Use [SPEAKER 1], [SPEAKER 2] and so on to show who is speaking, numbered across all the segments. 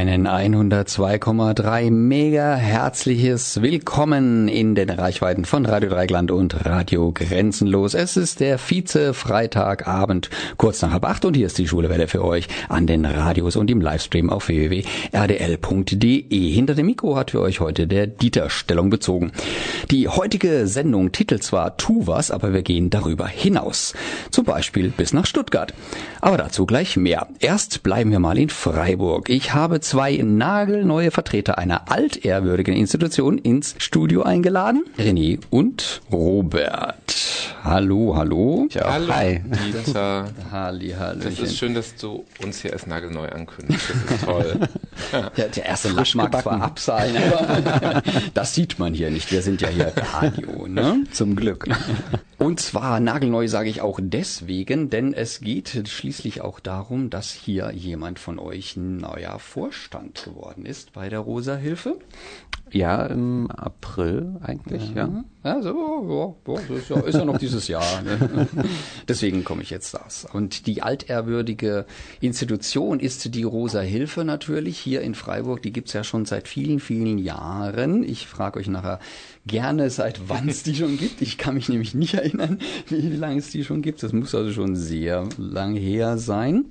[SPEAKER 1] Einen 102,3 mega herzliches Willkommen in den Reichweiten von Radio Dreigland und Radio Grenzenlos. Es ist der Vize-Freitagabend, kurz nach halb acht und hier ist die Schulewelle für euch an den Radios und im Livestream auf www.rdl.de. Hinter dem Mikro hat für euch heute der Dieter Stellung bezogen. Die heutige Sendung titelt zwar Tu was, aber wir gehen darüber hinaus. Zum Beispiel bis nach Stuttgart. Aber dazu gleich mehr. Erst bleiben wir mal in Freiburg. Ich habe zwei nagelneue Vertreter einer altehrwürdigen Institution ins Studio eingeladen. René und Robert. Hallo, hallo.
[SPEAKER 2] Ja, hallo,
[SPEAKER 1] hi.
[SPEAKER 2] Dieter.
[SPEAKER 1] Halli, hallo.
[SPEAKER 2] Das ist schön, dass du uns hier als nagelneu ankündigst. Das ist toll.
[SPEAKER 1] Ja, der erste Lasch mag zwar ab sein, aber das sieht man hier nicht. Wir sind ja hier Radio, ne?
[SPEAKER 3] Zum Glück.
[SPEAKER 1] Und zwar nagelneu sage ich auch deswegen, denn es geht schließlich auch darum, dass hier jemand von euch neuer Vorstand geworden ist bei der Rosa Hilfe.
[SPEAKER 3] Ja, im April eigentlich, ja. ja.
[SPEAKER 1] Ja, so, ja, ist, ja, ist ja noch dieses Jahr. Ne? Deswegen komme ich jetzt das. Und die altehrwürdige Institution ist die Rosa Hilfe natürlich hier in Freiburg. Die gibt's ja schon seit vielen, vielen Jahren. Ich frage euch nachher gerne, seit wann es die schon gibt. Ich kann mich nämlich nicht erinnern, wie lange es die schon gibt. Das muss also schon sehr lang her sein.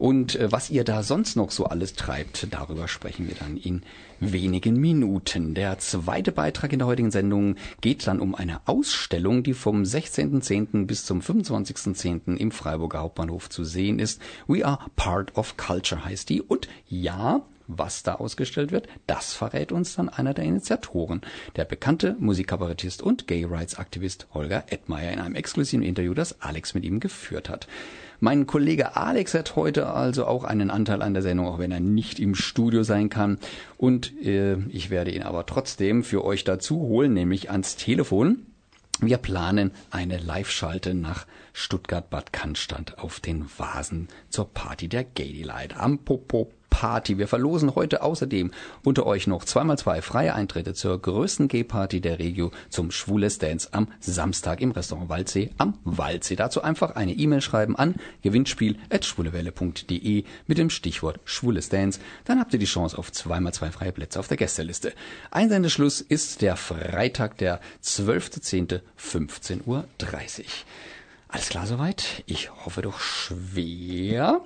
[SPEAKER 1] Und äh, was ihr da sonst noch so alles treibt, darüber sprechen wir dann in wenigen Minuten. Der zweite Beitrag in der heutigen Sendung geht dann um eine Ausstellung, die vom 16.10. bis zum 25.10. im Freiburger Hauptbahnhof zu sehen ist. We are part of culture heißt die. Und ja, was da ausgestellt wird, das verrät uns dann einer der Initiatoren, der bekannte Musikkabarettist und Gay Rights Aktivist Holger Edmeier in einem exklusiven Interview, das Alex mit ihm geführt hat. Mein Kollege Alex hat heute also auch einen Anteil an der Sendung, auch wenn er nicht im Studio sein kann. Und äh, ich werde ihn aber trotzdem für euch dazu holen, nämlich ans Telefon. Wir planen eine Live-Schalte nach Stuttgart-Bad Cannstatt auf den Vasen zur Party der Gay Delight am Popo Party. Wir verlosen heute außerdem unter euch noch zweimal zwei freie Eintritte zur größten Gay-Party der Regio zum Schwules Dance am Samstag im Restaurant Waldsee am Waldsee. Dazu einfach eine E-Mail schreiben an gewinnspiel.schwulewelle.de mit dem Stichwort Schwules Dance. Dann habt ihr die Chance auf zweimal zwei freie Plätze auf der Gästeliste. Einsendeschluss ist der Freitag, der 12.10. 15.30 Uhr. Alles klar soweit? Ich hoffe doch schwer.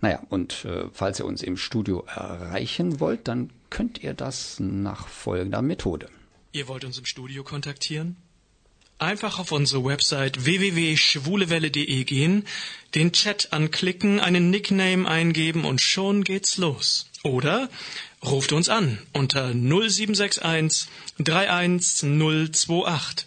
[SPEAKER 1] Naja, und äh, falls ihr uns im Studio erreichen wollt, dann könnt ihr das nach folgender Methode.
[SPEAKER 4] Ihr wollt uns im Studio kontaktieren? Einfach auf unsere Website www.schwulewelle.de gehen, den Chat anklicken, einen Nickname eingeben und schon geht's los. Oder ruft uns an unter 0761 31028.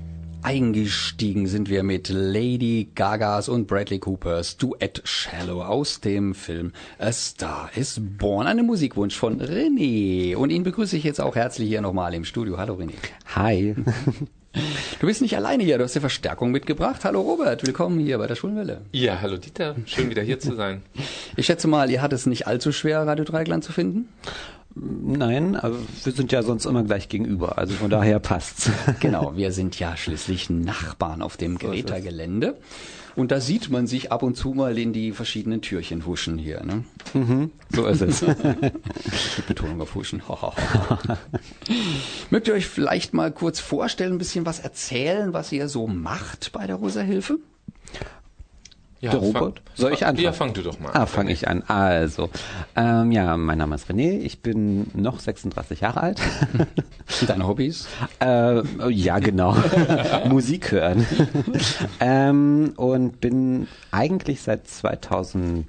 [SPEAKER 1] Eingestiegen sind wir mit Lady Gagas und Bradley Coopers Duett Shallow aus dem Film A Star is Born. Ein Musikwunsch von René. Und ihn begrüße ich jetzt auch herzlich hier nochmal im Studio. Hallo René.
[SPEAKER 3] Hi.
[SPEAKER 1] Du bist nicht alleine hier, du hast dir Verstärkung mitgebracht. Hallo Robert, willkommen hier bei der Schulwelle.
[SPEAKER 2] Ja, hallo Dieter, schön wieder hier zu sein.
[SPEAKER 1] Ich schätze mal, ihr hattet es nicht allzu schwer, Radio Dreigland zu finden?
[SPEAKER 3] Nein, aber wir sind ja sonst immer gleich gegenüber, also von daher passt's.
[SPEAKER 1] Genau, wir sind ja schließlich Nachbarn auf dem Greta-Gelände. Und da sieht man sich ab und zu mal in die verschiedenen Türchen huschen hier. Ne?
[SPEAKER 3] Mhm, so ist es.
[SPEAKER 1] Mit Betonung auf huschen. Mögt ihr euch vielleicht mal kurz vorstellen, ein bisschen was erzählen, was ihr so macht bei der Rosa Hilfe?
[SPEAKER 2] Ja,
[SPEAKER 3] der Robert?
[SPEAKER 2] Fang,
[SPEAKER 3] Soll ich anfangen?
[SPEAKER 2] Ja, fang du doch mal
[SPEAKER 3] an. Ah, fange ich an. Also, ähm, ja, mein Name ist René, ich bin noch 36 Jahre alt.
[SPEAKER 1] Deine Hobbys?
[SPEAKER 3] Äh, ja, genau. Musik hören. ähm, und bin eigentlich seit 2011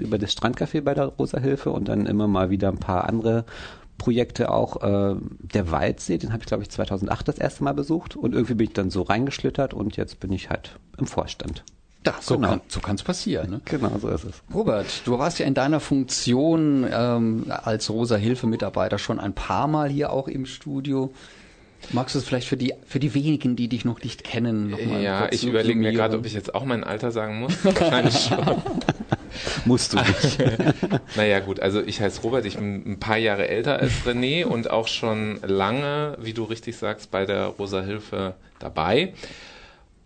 [SPEAKER 3] über das Strandcafé bei der Rosa Hilfe und dann immer mal wieder ein paar andere Projekte auch. Äh, der Waldsee, den habe ich glaube ich 2008 das erste Mal besucht und irgendwie bin ich dann so reingeschlittert und jetzt bin ich halt im Vorstand.
[SPEAKER 1] Ja, so genau. kann so kann's passieren. Ne?
[SPEAKER 3] Genau, so ist es.
[SPEAKER 1] Robert, du warst ja in deiner Funktion ähm, als Rosa Hilfe Mitarbeiter schon ein paar Mal hier auch im Studio. Magst du es vielleicht für die für die wenigen, die dich noch nicht kennen,
[SPEAKER 2] nochmal Ja, ich überlege mir gerade, ob ich jetzt auch mein Alter sagen muss. Wahrscheinlich schon.
[SPEAKER 3] Musst du nicht.
[SPEAKER 2] naja gut, also ich heiße Robert, ich bin ein paar Jahre älter als René und auch schon lange, wie du richtig sagst, bei der Rosa Hilfe dabei.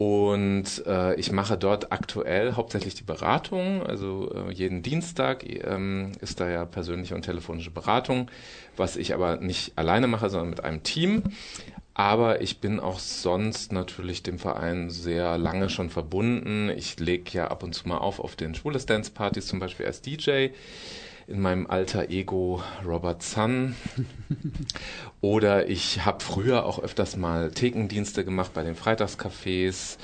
[SPEAKER 2] Und äh, ich mache dort aktuell hauptsächlich die Beratung. Also äh, jeden Dienstag ähm, ist da ja persönliche und telefonische Beratung, was ich aber nicht alleine mache, sondern mit einem Team. Aber ich bin auch sonst natürlich dem Verein sehr lange schon verbunden. Ich lege ja ab und zu mal auf auf den Schwules Dance Partys, zum Beispiel als DJ in meinem alter Ego Robert Sun. Oder ich habe früher auch öfters mal Thekendienste gemacht bei den Freitagscafés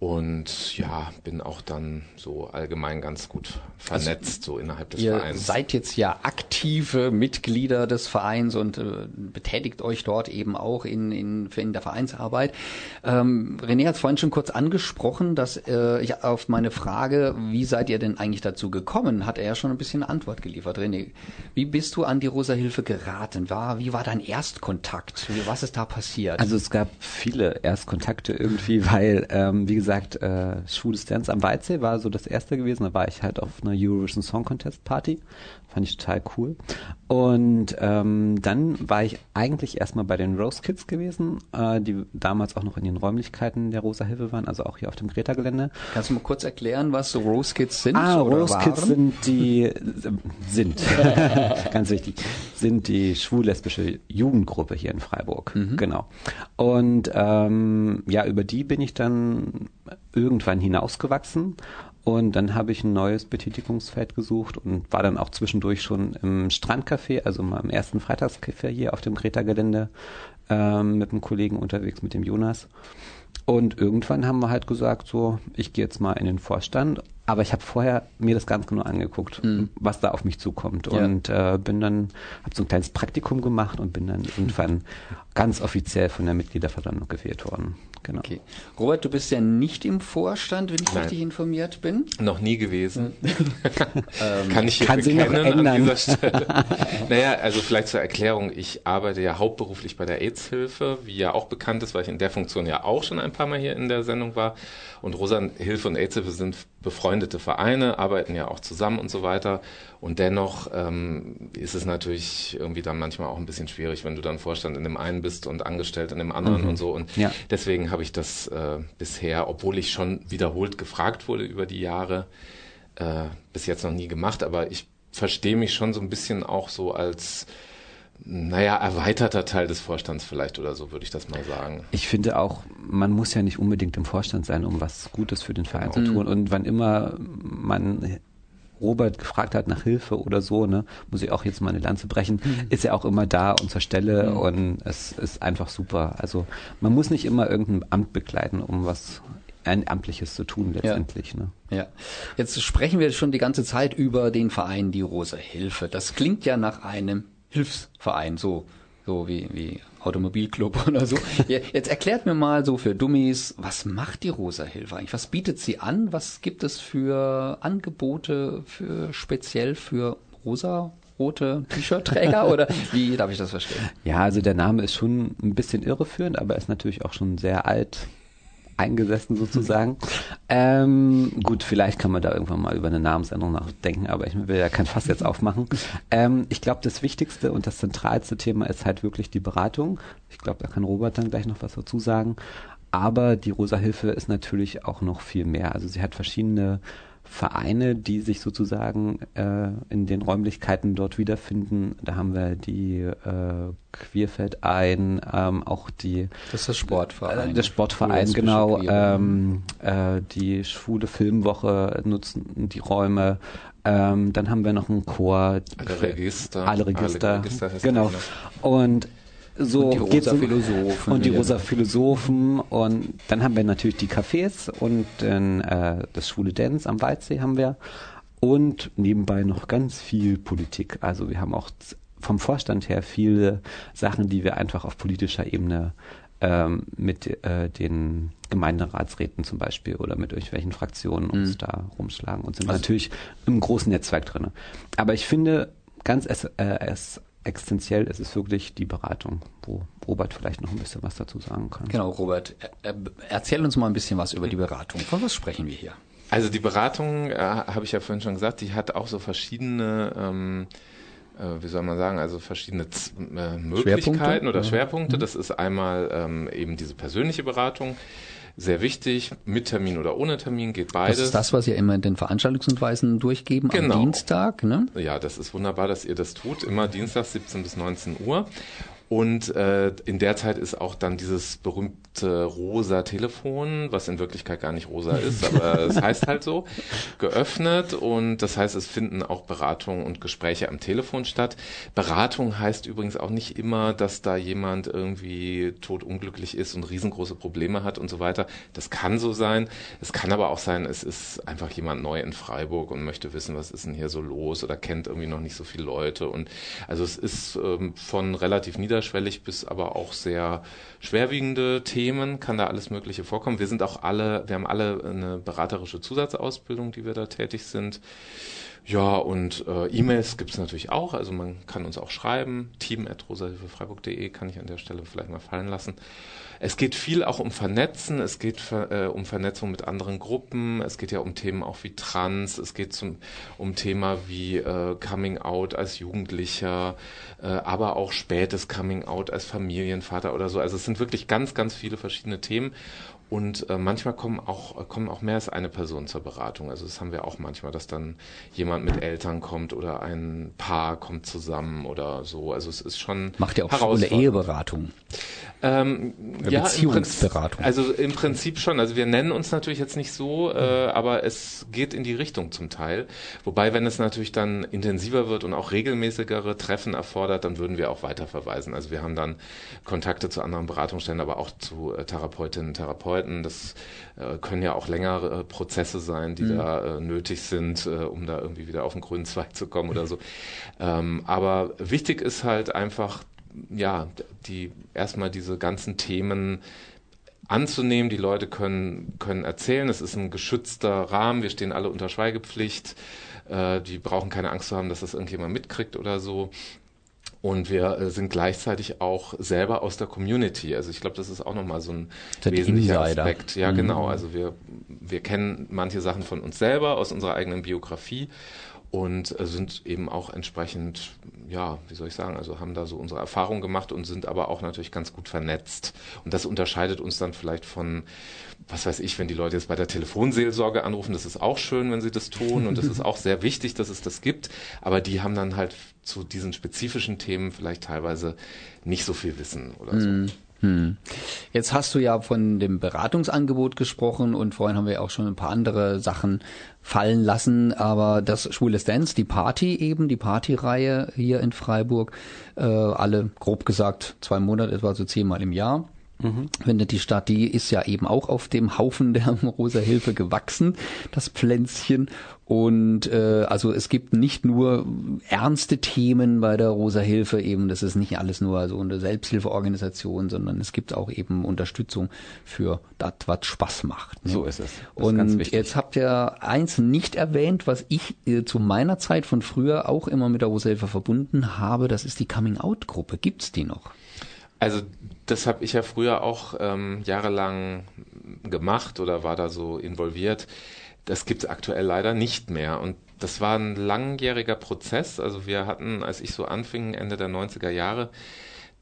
[SPEAKER 2] und ja, bin auch dann so allgemein ganz gut vernetzt, also, so innerhalb des
[SPEAKER 1] ihr
[SPEAKER 2] Vereins.
[SPEAKER 1] Ihr seid jetzt ja aktive Mitglieder des Vereins und äh, betätigt euch dort eben auch in, in, in der Vereinsarbeit. Ähm, René hat es vorhin schon kurz angesprochen, dass äh, ich auf meine Frage, wie seid ihr denn eigentlich dazu gekommen, hat er ja schon ein bisschen eine Antwort geliefert. René, wie bist du an die Rosa Hilfe geraten? War, wie war dein Erstkontakt? Was ist da passiert?
[SPEAKER 3] Also es gab viele Erstkontakte irgendwie, weil, ähm, wie gesagt, gesagt, äh, Schwules Dance am Weidsee war so das erste gewesen. Da war ich halt auf einer Eurovision Song Contest Party. Fand ich total cool. Und ähm, dann war ich eigentlich erstmal bei den Rose Kids gewesen, äh, die damals auch noch in den Räumlichkeiten der Rosa Hilfe waren, also auch hier auf dem Greta-Gelände.
[SPEAKER 1] Kannst du mal kurz erklären, was so Rose Kids sind?
[SPEAKER 3] Ah, Rose waren? Kids sind die, sind, ganz wichtig, sind die schwul-lesbische Jugendgruppe hier in Freiburg. Mhm. Genau. Und ähm, ja, über die bin ich dann irgendwann hinausgewachsen und dann habe ich ein neues Betätigungsfeld gesucht und war dann auch zwischendurch schon im Strandcafé, also mal im ersten Freitagscafé hier auf dem Greta-Gelände ähm, mit einem Kollegen unterwegs, mit dem Jonas. Und irgendwann haben wir halt gesagt, so, ich gehe jetzt mal in den Vorstand. Aber ich habe vorher mir das ganz genau angeguckt, mhm. was da auf mich zukommt. Ja. Und äh, bin dann, habe so ein kleines Praktikum gemacht und bin dann irgendwann ganz offiziell von der Mitgliederversammlung gewählt worden.
[SPEAKER 1] Genau. Okay. Robert, du bist ja nicht im Vorstand, wenn ich Nein. richtig informiert bin.
[SPEAKER 2] Noch nie gewesen.
[SPEAKER 3] ähm, kann ich hier kann sie noch ändern. an dieser Stelle.
[SPEAKER 2] naja, also vielleicht zur Erklärung. Ich arbeite ja hauptberuflich bei der AIDS-Hilfe, wie ja auch bekannt ist, weil ich in der Funktion ja auch schon ein paar Mal hier in der Sendung war. Und Rosa Hilfe und AIDS-Hilfe sind befreundete Vereine, arbeiten ja auch zusammen und so weiter. Und dennoch ähm, ist es natürlich irgendwie dann manchmal auch ein bisschen schwierig, wenn du dann Vorstand in dem einen bist und angestellt in dem anderen mhm. und so. Und ja. deswegen habe ich das äh, bisher, obwohl ich schon wiederholt gefragt wurde über die Jahre, äh, bis jetzt noch nie gemacht. Aber ich verstehe mich schon so ein bisschen auch so als naja, erweiterter Teil des Vorstands vielleicht oder so, würde ich das mal sagen.
[SPEAKER 3] Ich finde auch, man muss ja nicht unbedingt im Vorstand sein, um was Gutes für den Verein genau. zu tun. Und wann immer man Robert gefragt hat nach Hilfe oder so, ne, muss ich auch jetzt mal eine Lanze brechen, mhm. ist er auch immer da und zur Stelle mhm. und es ist einfach super. Also man muss nicht immer irgendein Amt begleiten, um was ein Amtliches zu tun letztendlich.
[SPEAKER 1] Ja. Ne? ja. Jetzt sprechen wir schon die ganze Zeit über den Verein Die Rosa Hilfe. Das klingt ja nach einem Hilfsverein, so, so wie, wie Automobilclub oder so. Jetzt erklärt mir mal so für Dummies, was macht die Rosa Hilfe eigentlich? Was bietet sie an? Was gibt es für Angebote für speziell für rosa rote T-Shirt-Träger oder wie darf ich das verstehen?
[SPEAKER 3] Ja, also der Name ist schon ein bisschen irreführend, aber er ist natürlich auch schon sehr alt eingesessen sozusagen. ähm, gut, vielleicht kann man da irgendwann mal über eine Namensänderung nachdenken, aber ich will ja kein Fass jetzt aufmachen. Ähm, ich glaube, das wichtigste und das zentralste Thema ist halt wirklich die Beratung. Ich glaube, da kann Robert dann gleich noch was dazu sagen. Aber die Rosa Hilfe ist natürlich auch noch viel mehr. Also sie hat verschiedene Vereine, die sich sozusagen äh, in den Räumlichkeiten dort wiederfinden. Da haben wir die äh, Queerfeld ein, ähm, auch die
[SPEAKER 1] das ist das Sportverein.
[SPEAKER 3] Äh, der Sportverein, genau. Ähm, äh, die schwule Filmwoche nutzen die Räume. Ähm, dann haben wir noch einen Chor.
[SPEAKER 2] Alle Register.
[SPEAKER 3] Alle Register. Alle Register genau. Und so
[SPEAKER 1] und die rosa Philosophen.
[SPEAKER 3] Und die rosa Philosophen. Und dann haben wir natürlich die Cafés und äh, das Schwule Dance am Waldsee haben wir. Und nebenbei noch ganz viel Politik. Also wir haben auch vom Vorstand her viele Sachen, die wir einfach auf politischer Ebene ähm, mit äh, den Gemeinderatsräten zum Beispiel oder mit irgendwelchen Fraktionen uns mhm. da rumschlagen und sind also natürlich im großen Netzwerk drin. Aber ich finde, ganz es, äh, es existenziell ist es wirklich die Beratung, wo Robert vielleicht noch ein bisschen was dazu sagen kann.
[SPEAKER 1] Genau, Robert, erzähl uns mal ein bisschen was über die Beratung. Von was sprechen wir hier?
[SPEAKER 2] Also die Beratung, äh, habe ich ja vorhin schon gesagt, die hat auch so verschiedene, ähm, äh, wie soll man sagen, also verschiedene Z äh, Möglichkeiten
[SPEAKER 1] Schwerpunkte?
[SPEAKER 2] oder. Schwerpunkte. Das ist einmal ähm, eben diese persönliche Beratung, sehr wichtig, mit Termin oder ohne Termin geht beides.
[SPEAKER 1] Das ist das, was ihr immer in den Veranstaltungshinweisen durchgeben
[SPEAKER 2] Genau.
[SPEAKER 1] am Dienstag, ne?
[SPEAKER 2] Ja, das ist wunderbar, dass ihr das tut. Immer Dienstags 17 bis 19 Uhr. Und äh, in der Zeit ist auch dann dieses berühmte rosa Telefon, was in Wirklichkeit gar nicht rosa ist, aber es heißt halt so, geöffnet. Und das heißt, es finden auch Beratungen und Gespräche am Telefon statt. Beratung heißt übrigens auch nicht immer, dass da jemand irgendwie totunglücklich ist und riesengroße Probleme hat und so weiter. Das kann so sein. Es kann aber auch sein, es ist einfach jemand neu in Freiburg und möchte wissen, was ist denn hier so los oder kennt irgendwie noch nicht so viele Leute. Und also es ist ähm, von relativ niederschwellig bis aber auch sehr schwerwiegende Themen, kann da alles Mögliche vorkommen. Wir sind auch alle, wir haben alle eine beraterische Zusatzausbildung, die wir da tätig sind. Ja, und äh, E-Mails gibt's natürlich auch. Also man kann uns auch schreiben. team.rosahilfefreiburg.de kann ich an der Stelle vielleicht mal fallen lassen. Es geht viel auch um Vernetzen. Es geht äh, um Vernetzung mit anderen Gruppen. Es geht ja um Themen auch wie Trans. Es geht zum, um Thema wie äh, Coming Out als Jugendlicher, äh, aber auch spätes Coming Out als Familienvater oder so. Also es sind wirklich ganz, ganz viele verschiedene Themen. Und äh, manchmal kommen auch, kommen auch mehr als eine Person zur Beratung. Also das haben wir auch manchmal, dass dann jemand mit Eltern kommt oder ein Paar kommt zusammen oder so. Also es ist schon
[SPEAKER 1] Macht ihr auch schwule
[SPEAKER 2] herausfordernd.
[SPEAKER 1] Eheberatung?
[SPEAKER 2] Ähm, ja, im
[SPEAKER 1] Beziehungsberatung.
[SPEAKER 2] Prinzip, also im Prinzip schon. Also wir nennen uns natürlich jetzt nicht so, äh,
[SPEAKER 1] Mhm.
[SPEAKER 2] aber es geht in die Richtung zum Teil. Wobei, wenn es natürlich dann intensiver wird und auch regelmäßigere Treffen erfordert, dann würden wir auch weiterverweisen. Also wir haben dann Kontakte zu anderen Beratungsstellen, aber auch zu äh, Therapeutinnen und Therapeuten. Das äh, können ja auch längere äh, Prozesse sein,
[SPEAKER 1] Mhm.
[SPEAKER 2] die da äh, nötig sind, äh, um da irgendwie wieder auf den grünen Zweig zu kommen oder so. Ähm, aber wichtig ist halt einfach, ja, die erstmal diese ganzen Themen anzunehmen. Die Leute können, können erzählen. Es ist ein geschützter Rahmen. Wir stehen alle unter Schweigepflicht. Äh, die brauchen keine Angst zu haben, dass das irgendjemand mitkriegt oder so. Und wir äh, sind gleichzeitig auch selber aus der Community. Also ich glaube, das ist auch nochmal so ein
[SPEAKER 1] Der
[SPEAKER 2] wesentlicher
[SPEAKER 1] Insider.
[SPEAKER 2] Aspekt. Ja,
[SPEAKER 1] Mhm.
[SPEAKER 2] genau. Also wir, wir kennen manche Sachen von uns selber, aus unserer eigenen Biografie und äh, sind eben auch entsprechend, ja, wie soll ich sagen, also haben da so unsere Erfahrungen gemacht und sind aber auch natürlich ganz gut vernetzt. Und das unterscheidet uns dann vielleicht von, was weiß ich, wenn die Leute jetzt bei der Telefonseelsorge anrufen, das ist auch schön, wenn sie das tun und das ist auch sehr wichtig, dass es das gibt, aber die haben dann halt zu diesen spezifischen Themen vielleicht teilweise nicht so viel Wissen oder so.
[SPEAKER 1] Hm. Jetzt hast du ja von dem Beratungsangebot gesprochen und vorhin haben wir auch schon ein paar andere Sachen fallen lassen, aber das Schwules Dance, die Party eben, die Partyreihe hier in Freiburg, äh, alle grob gesagt zwei Monate, etwa so zehnmal im Jahr. Findet die statt, die ist ja eben auch auf dem Haufen der Rosa Hilfe gewachsen, das Pflänzchen. Und äh, also es gibt nicht nur ernste Themen bei der Rosa Hilfe, eben das ist nicht alles nur so eine Selbsthilfeorganisation, sondern es gibt auch eben Unterstützung für das, was Spaß macht. ne?
[SPEAKER 3] So ist es. Das ist
[SPEAKER 1] Und
[SPEAKER 3] wichtig.
[SPEAKER 1] jetzt habt ihr eins nicht erwähnt, was ich äh, zu meiner Zeit von früher auch immer mit der Rosa Hilfe verbunden habe, das ist die Coming-out-Gruppe. Gibt's die noch?
[SPEAKER 2] Also das habe ich ja früher auch ähm, jahrelang gemacht oder war da so involviert. Das gibt es aktuell leider nicht mehr. Und das war ein langjähriger Prozess. Also wir hatten, als ich so anfing, Ende der 90er Jahre,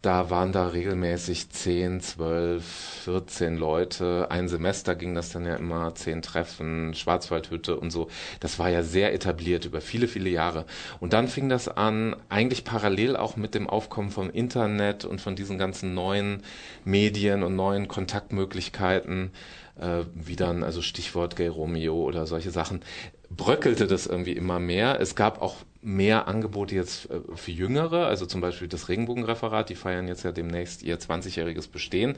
[SPEAKER 2] da waren da regelmäßig 10, 12, 14 Leute. Ein Semester ging das dann ja immer, 10 Treffen, Schwarzwaldhütte und so. Das war ja sehr etabliert über viele, viele Jahre. Und dann fing das an, eigentlich parallel auch mit dem Aufkommen vom Internet und von diesen ganzen neuen Medien und neuen Kontaktmöglichkeiten, äh, wie dann, also Stichwort Gay Romeo oder solche Sachen, bröckelte das irgendwie immer mehr. Es gab auch mehr Angebote jetzt äh, für Jüngere, also zum Beispiel das Regenbogenreferat, die feiern jetzt ja demnächst ihr 20-jähriges Bestehen.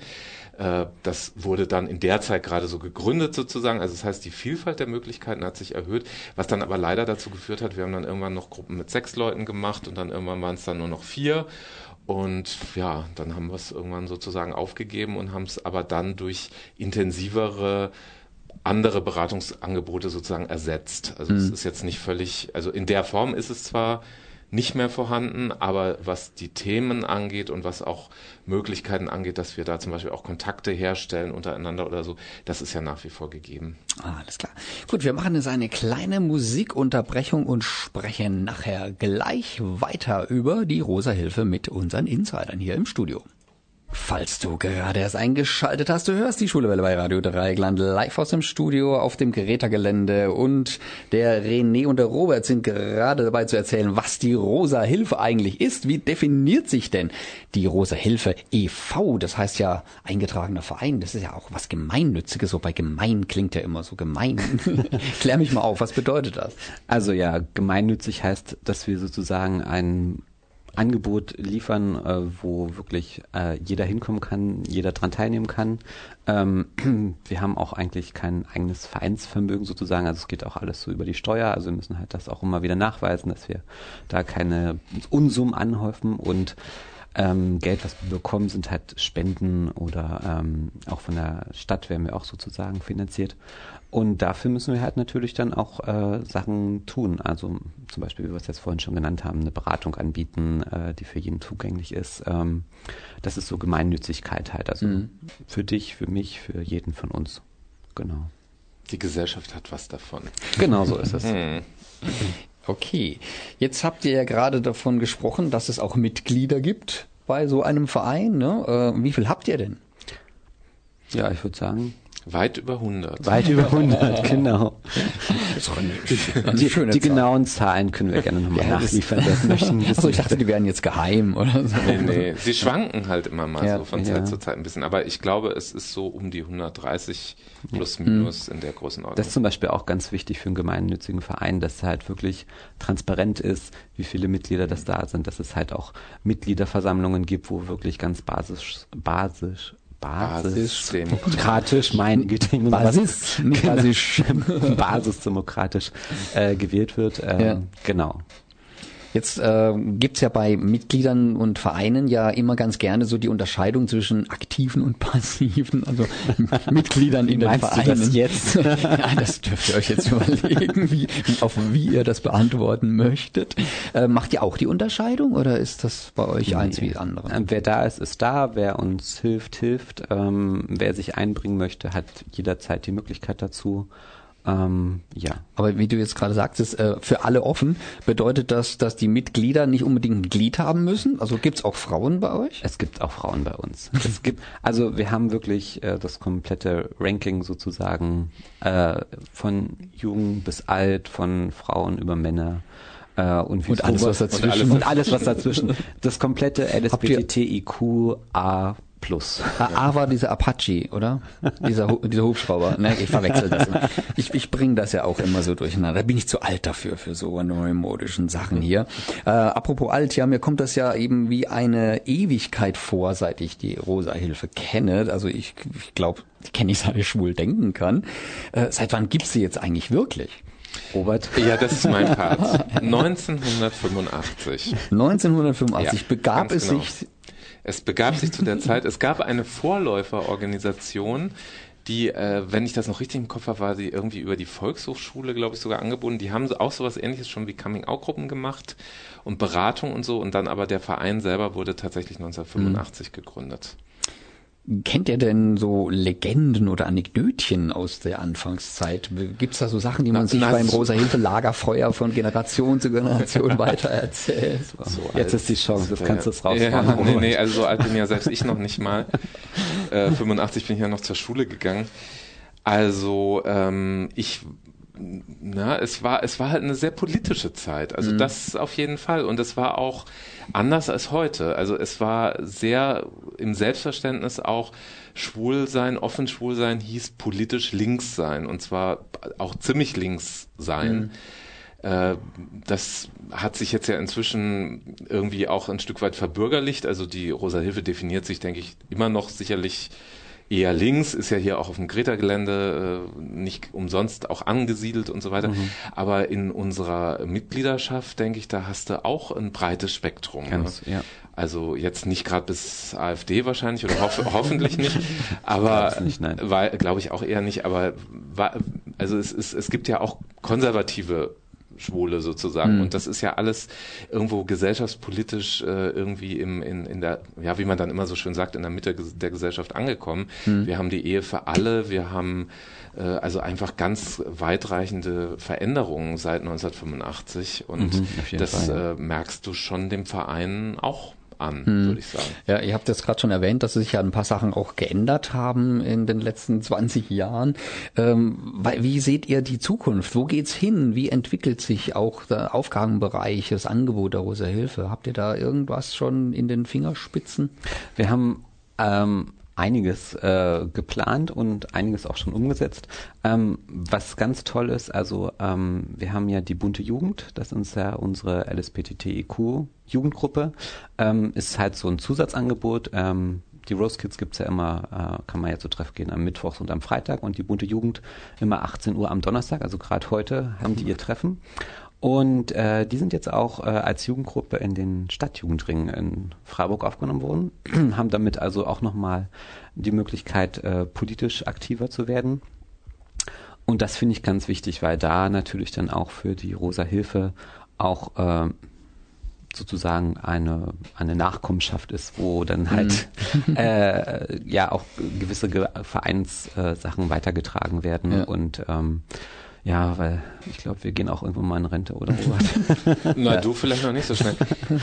[SPEAKER 2] Äh, Das wurde dann in der Zeit gerade so gegründet sozusagen. Also das heißt, die Vielfalt der Möglichkeiten hat sich erhöht, was dann aber leider dazu geführt hat, wir haben dann irgendwann noch Gruppen mit sechs Leuten gemacht und dann irgendwann waren es dann nur noch vier. Und ja, dann haben wir es irgendwann sozusagen aufgegeben und haben es aber dann durch intensivere andere Beratungsangebote sozusagen ersetzt. Also es ist jetzt nicht völlig, also in der Form ist es zwar nicht mehr vorhanden, aber was die Themen angeht und was auch Möglichkeiten angeht, dass wir da zum Beispiel auch Kontakte herstellen untereinander oder so, das ist ja nach wie vor gegeben.
[SPEAKER 1] Ah, alles klar. Gut, wir machen jetzt eine kleine Musikunterbrechung und sprechen nachher gleich weiter über die Rosa Hilfe mit unseren Insidern hier im Studio. Falls du gerade erst eingeschaltet hast, du hörst die Schulewelle bei Radio Dreieckland live aus dem Studio auf dem Gerätergelände und der René und der Robert sind gerade dabei zu erzählen, was die Rosa Hilfe eigentlich ist. Wie definiert sich denn die Rosa Hilfe e.V.? Das heißt ja eingetragener Verein. Das ist ja auch was Gemeinnütziges. So bei gemein klingt ja immer so gemein. Klär mich mal auf, was bedeutet das?
[SPEAKER 3] Also ja, gemeinnützig heißt, dass wir sozusagen ein Angebot liefern, äh, wo wirklich äh, jeder hinkommen kann, jeder dran teilnehmen kann. Ähm, wir haben auch eigentlich kein eigenes Vereinsvermögen sozusagen, also es geht auch alles so über die Steuer, also wir müssen halt das auch immer wieder nachweisen, dass wir da keine Unsummen anhäufen. Und ähm, Geld, was wir bekommen, sind halt Spenden oder ähm, auch von der Stadt werden wir auch sozusagen finanziert. Und dafür müssen wir halt natürlich dann auch äh, Sachen tun. Also zum Beispiel, wie wir es jetzt vorhin schon genannt haben, eine Beratung anbieten, äh, die für jeden zugänglich ist. Ähm, das ist so Gemeinnützigkeit halt. Also mhm. für dich, für mich, für jeden von uns. Genau.
[SPEAKER 2] Die Gesellschaft hat was davon.
[SPEAKER 3] Genau so ist es.
[SPEAKER 1] Mhm. Okay, jetzt habt ihr ja gerade davon gesprochen, dass es auch Mitglieder gibt bei so einem Verein. Ne? Äh, wie viel habt ihr denn?
[SPEAKER 3] Ja, ich würde sagen
[SPEAKER 2] Weit über 100.
[SPEAKER 3] Weit über 100, genau. die, die genauen Zahlen können wir gerne nochmal ja, nachliefern. Das möchten
[SPEAKER 1] also ich dachte, die wären jetzt geheim oder so.
[SPEAKER 2] Nee, nee. Sie schwanken halt immer mal ja, so von Zeit ja. zu Zeit ein bisschen. Aber ich glaube, es ist so um die 130 plus minus in der großen Ordnung.
[SPEAKER 3] Das ist zum Beispiel auch ganz wichtig für einen gemeinnützigen Verein, dass es halt wirklich transparent ist, wie viele Mitglieder das da sind, dass es halt auch Mitgliederversammlungen gibt, wo wirklich ganz basisch, basisch basisdemokratisch, mein Güte, Basis, basisdemokratisch äh, gewählt wird. Ähm, ja. Genau.
[SPEAKER 1] Jetzt äh, gibt ja bei Mitgliedern und Vereinen ja immer ganz gerne so die Unterscheidung zwischen aktiven und passiven, also Mitgliedern in den Vereinen.
[SPEAKER 3] Das jetzt?
[SPEAKER 1] ja, das dürft ihr euch jetzt überlegen, wie, auf wie ihr das beantworten möchtet. Äh, macht ihr auch die Unterscheidung oder ist das bei euch nee. eins wie andere?
[SPEAKER 3] Ähm, wer da ist, ist da. Wer uns hilft, hilft. Ähm, wer sich einbringen möchte, hat jederzeit die Möglichkeit dazu. Ähm, ja.
[SPEAKER 1] Aber wie du jetzt gerade sagtest, äh, für alle offen, bedeutet das, dass die Mitglieder nicht unbedingt ein Glied haben müssen? Also gibt's auch Frauen bei euch?
[SPEAKER 3] Es gibt auch Frauen bei uns. es gibt, also wir haben wirklich äh, das komplette Ranking sozusagen äh, von jung bis alt, von Frauen über Männer.
[SPEAKER 1] Äh, und, und alles, was dazwischen. Und
[SPEAKER 3] alles, was dazwischen. Das komplette LSBTIQ Plus.
[SPEAKER 1] A, A war dieser Apache, oder? Dieser, dieser Hubschrauber. Ne, ich verwechsel das. Immer. Ich, ich bringe das ja auch immer so durcheinander. Da bin ich zu alt dafür, für so neumodischen Sachen hier. Äh, apropos alt, ja, mir kommt das ja eben wie eine Ewigkeit vor, seit ich die Rosa-Hilfe kenne. Also ich, ich glaube, die kenne ich, seit ich schwul denken kann. Äh, seit wann gibt's sie jetzt eigentlich wirklich?
[SPEAKER 2] Robert? Ja, das ist mein Part. 1985.
[SPEAKER 1] 1985 ja, begab es genau. sich
[SPEAKER 2] es begab sich zu der Zeit, es gab eine Vorläuferorganisation, die, äh, wenn ich das noch richtig im Kopf habe, war sie irgendwie über die Volkshochschule, glaube ich, sogar angebunden. Die haben auch sowas ähnliches schon wie Coming-out-Gruppen gemacht und Beratung und so. Und dann aber der Verein selber wurde tatsächlich 1985 mhm. gegründet.
[SPEAKER 1] Kennt ihr denn so Legenden oder Anekdötchen aus der Anfangszeit? Gibt es da so Sachen, die man na, sich beim Rosa Hilfe Lagerfeuer von Generation zu Generation weiter erzählt?
[SPEAKER 3] So Jetzt ist die Chance, das kannst du rausmachen.
[SPEAKER 2] Ja, nee, nee, also so alt bin ja selbst ich noch nicht mal. Äh, 85 bin ich ja noch zur Schule gegangen. Also ähm, ich na, es war, es war halt eine sehr politische Zeit. Also mhm. das auf jeden Fall. Und es war auch anders als heute. Also es war sehr im Selbstverständnis auch schwul sein, offen schwul sein hieß politisch links sein. Und zwar auch ziemlich links sein. Mhm. Äh, das hat sich jetzt ja inzwischen irgendwie auch ein Stück weit verbürgerlicht. Also die Rosa Hilfe definiert sich, denke ich, immer noch sicherlich eher links, ist ja hier auch auf dem Greta-Gelände äh, nicht umsonst auch angesiedelt und so weiter. Mhm. Aber in unserer Mitgliedschaft, denke ich, da hast du auch ein breites Spektrum.
[SPEAKER 3] Ganz, ne? ja.
[SPEAKER 2] Also jetzt nicht gerade bis AfD wahrscheinlich oder hoff hoffentlich nicht, aber glaube ich auch eher nicht. Aber also es, es, es gibt ja auch konservative Schwule sozusagen.
[SPEAKER 1] Mhm.
[SPEAKER 2] Und das ist ja alles irgendwo gesellschaftspolitisch äh, irgendwie im, in, in der, ja, wie man dann immer so schön sagt, in der Mitte der Gesellschaft angekommen.
[SPEAKER 1] Mhm.
[SPEAKER 2] Wir haben die Ehe für alle, wir haben äh, also einfach ganz weitreichende Veränderungen seit 1985 und
[SPEAKER 3] Mhm,
[SPEAKER 2] das äh, merkst du schon dem Verein auch an,
[SPEAKER 1] Mhm.
[SPEAKER 2] würde ich sagen.
[SPEAKER 1] Ja, ihr habt jetzt gerade schon erwähnt, dass sich ja ein paar Sachen auch geändert haben in den letzten 20 Jahren. Ähm, weil- wie seht ihr die Zukunft? Wo geht's hin? Wie entwickelt sich auch der Aufgabenbereich, das Angebot der Rosa Hilfe? Habt ihr da irgendwas schon in den Fingerspitzen?
[SPEAKER 3] Wir haben ähm, einiges äh, geplant und einiges auch schon umgesetzt. Ähm, was ganz toll ist, also ähm, wir haben ja die bunte Jugend, das ist ja unsere LSBTTIQ Jugendgruppe, ähm, ist halt so ein Zusatzangebot. Ähm, die Rose Kids gibt's ja immer, äh, kann man ja zu Treff gehen am Mittwochs und am Freitag und die bunte Jugend immer 18 Uhr am Donnerstag, also gerade heute haben die ihr Treffen. Und äh, die sind jetzt auch äh, als Jugendgruppe in den Stadtjugendringen in Freiburg aufgenommen worden, haben damit also auch nochmal die Möglichkeit, äh, politisch aktiver zu werden. Und das finde ich ganz wichtig, weil da natürlich dann auch für die Rosa Hilfe auch äh, sozusagen eine, eine Nachkommenschaft ist, wo dann halt äh, ja auch gewisse Ge Vereinssachen weitergetragen werden
[SPEAKER 1] Ja.
[SPEAKER 3] und ähm, ja, weil ich glaube, wir gehen auch irgendwann mal in Rente, oder Robert?
[SPEAKER 2] Na, du vielleicht noch nicht so schnell.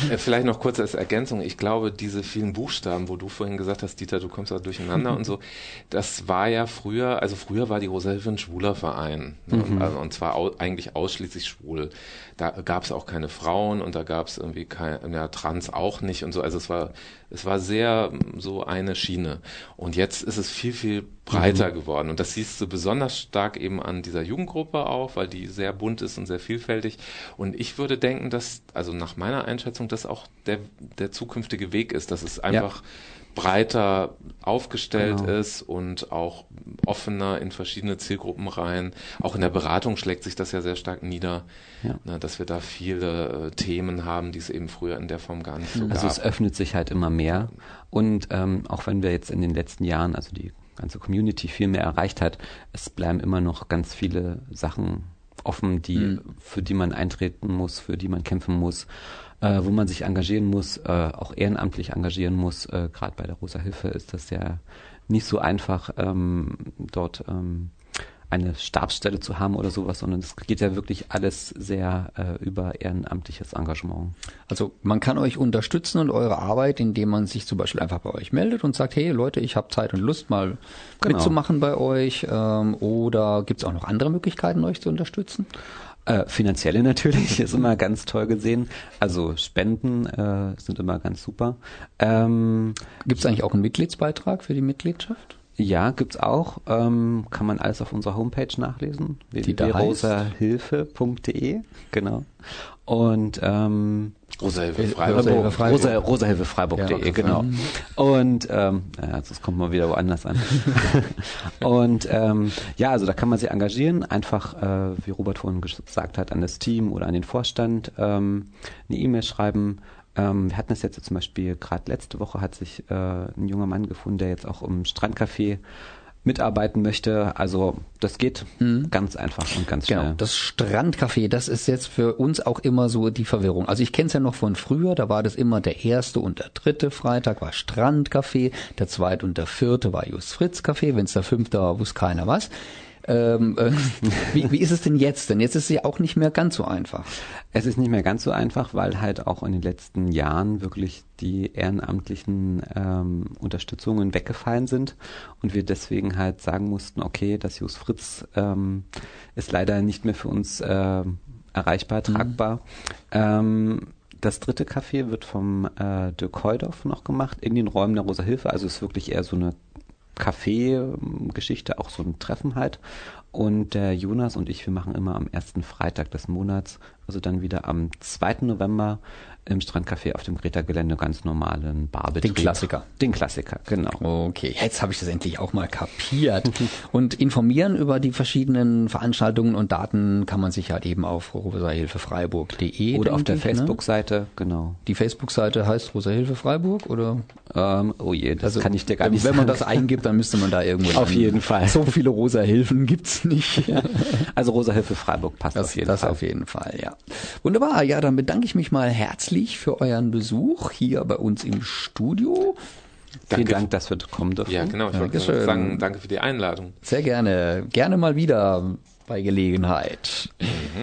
[SPEAKER 2] Äh, vielleicht noch kurz als Ergänzung. Ich glaube, diese vielen Buchstaben, wo du vorhin gesagt hast, Dieter, du kommst da durcheinander und so, das war ja früher, also früher war die Rosa Hilfe ein schwuler Verein. Ne? Und, also, und zwar au, eigentlich ausschließlich schwul. Da gab es auch keine Frauen und da gab es irgendwie kein, ja, Trans auch nicht und so. Also es war, es war sehr mm, so eine Schiene. Und jetzt ist es viel, viel breiter geworden. Und das siehst du besonders stark eben an dieser Jugendgruppe auch, weil die sehr bunt ist und sehr vielfältig. Und ich würde denken, dass, also nach meiner Einschätzung, das auch der, der zukünftige Weg ist, dass es einfach breiter aufgestellt
[SPEAKER 3] Genau.
[SPEAKER 2] ist und auch offener in verschiedene Zielgruppen rein. Auch in der Beratung schlägt sich das ja sehr stark nieder,
[SPEAKER 3] Ja.
[SPEAKER 2] ne, dass wir da viele äh, Themen haben, die es eben früher in der Form gar nicht so
[SPEAKER 3] Also
[SPEAKER 2] gab.
[SPEAKER 3] es öffnet sich halt immer mehr. Und ähm, auch wenn wir jetzt in den letzten Jahren, also die ganze Community viel mehr erreicht hat, es bleiben immer noch ganz viele Sachen offen, die,
[SPEAKER 1] Mhm.
[SPEAKER 3] für die man eintreten muss, für die man kämpfen muss, äh, wo man sich engagieren muss, äh, auch ehrenamtlich engagieren muss. Äh, Gerade bei der Rosa Hilfe ist das ja nicht so einfach, ähm, dort ähm, eine Stabsstelle zu haben oder sowas, sondern es geht ja wirklich alles sehr äh, über ehrenamtliches Engagement.
[SPEAKER 1] Also man kann euch unterstützen und eure Arbeit, indem man sich zum Beispiel einfach bei euch meldet und sagt, hey Leute, ich habe Zeit und Lust mal
[SPEAKER 3] Genau.
[SPEAKER 1] mitzumachen bei euch. Ähm, oder gibt es auch noch andere Möglichkeiten, euch zu unterstützen?
[SPEAKER 3] Äh, finanzielle natürlich ist immer ganz toll gesehen. Also Spenden äh, sind immer ganz super. Ähm,
[SPEAKER 1] Gibt es eigentlich auch einen Mitgliedsbeitrag für die Mitgliedschaft?
[SPEAKER 3] Ja, gibt's auch. Ähm, kann man alles auf unserer Homepage nachlesen.
[SPEAKER 1] Die da
[SPEAKER 3] www.rosahilfe.de Genau. Und ähm,
[SPEAKER 2] Rosa Hilfe
[SPEAKER 1] Äh,
[SPEAKER 2] Freiburg.
[SPEAKER 1] Rosa Hilfe Freiburg.
[SPEAKER 3] Rosa, rosahilfefreiburg.de,
[SPEAKER 1] Ja,
[SPEAKER 3] genau. Und ähm, ja, das kommt mal wieder woanders an. und ähm, ja, also da kann man sich engagieren, einfach, äh, wie Robert vorhin gesagt hat, an das Team oder an den Vorstand ähm, eine E-Mail schreiben. Ähm, wir hatten es jetzt zum Beispiel, gerade letzte Woche hat sich äh, ein junger Mann gefunden, der jetzt auch im Strandcafé mitarbeiten möchte. Also das geht ganz einfach und ganz
[SPEAKER 1] Genau,
[SPEAKER 3] schnell.
[SPEAKER 1] das Strandcafé, das ist jetzt für uns auch immer so die Verwirrung. Also ich kenne es ja noch von früher, da war das immer der erste und der dritte Freitag war Strandcafé, der zweite und der vierte war Just Fritz Café, wenn es der fünfte war, wusste keiner was. Ähm, äh, wie, wie ist es denn jetzt? Denn jetzt ist es ja auch nicht mehr ganz so einfach.
[SPEAKER 3] Es ist nicht mehr ganz so einfach, weil halt auch in den letzten Jahren wirklich die ehrenamtlichen ähm, Unterstützungen weggefallen sind und wir deswegen halt sagen mussten, okay, das Jus Fritz ähm, ist leider nicht mehr für uns äh, erreichbar, tragbar. Ähm, das dritte Café wird vom äh, Dirk Heudorf noch gemacht in den Räumen der Rosa Hilfe, also ist wirklich eher so eine Café-Geschichte, auch so ein Treffen halt. Und der Jonas und ich, wir machen immer am ersten Freitag des Monats, also dann wieder am 2. November, im Strandcafé auf dem Greta-Gelände ganz normalen Barbetrieb.
[SPEAKER 1] Den Klassiker.
[SPEAKER 3] Den Klassiker, genau.
[SPEAKER 1] Okay, jetzt habe ich das endlich auch mal kapiert. und informieren über die verschiedenen Veranstaltungen und Daten kann man sich halt eben auf rosahilfefreiburg.de
[SPEAKER 3] Oder auf der
[SPEAKER 1] ne?
[SPEAKER 3] Facebook-Seite, genau.
[SPEAKER 1] Die Facebook-Seite heißt Rosa Hilfe Freiburg oder?
[SPEAKER 3] Ähm, oh je, das kann ich dir gar
[SPEAKER 1] wenn,
[SPEAKER 3] nicht
[SPEAKER 1] Wenn man das
[SPEAKER 3] sagen.
[SPEAKER 1] eingibt, dann müsste man da irgendwo.
[SPEAKER 3] Auf jeden Fall.
[SPEAKER 1] So viele Rosa Hilfen gibt's nicht.
[SPEAKER 3] Also Rosa Hilfe Freiburg passt
[SPEAKER 1] Das,
[SPEAKER 3] auf jeden
[SPEAKER 1] das
[SPEAKER 3] Fall.
[SPEAKER 1] auf jeden Fall, ja. Wunderbar. Ja, dann bedanke ich mich mal herzlich für euren Besuch hier bei uns im Studio.
[SPEAKER 3] Vielen
[SPEAKER 2] Danke.
[SPEAKER 3] Dank, dass wir kommen dürfen.
[SPEAKER 2] Ja, genau. Ich wollte
[SPEAKER 1] Dankeschön.
[SPEAKER 2] nur sagen, danke für die Einladung.
[SPEAKER 1] Sehr gerne. Gerne mal wieder bei Gelegenheit.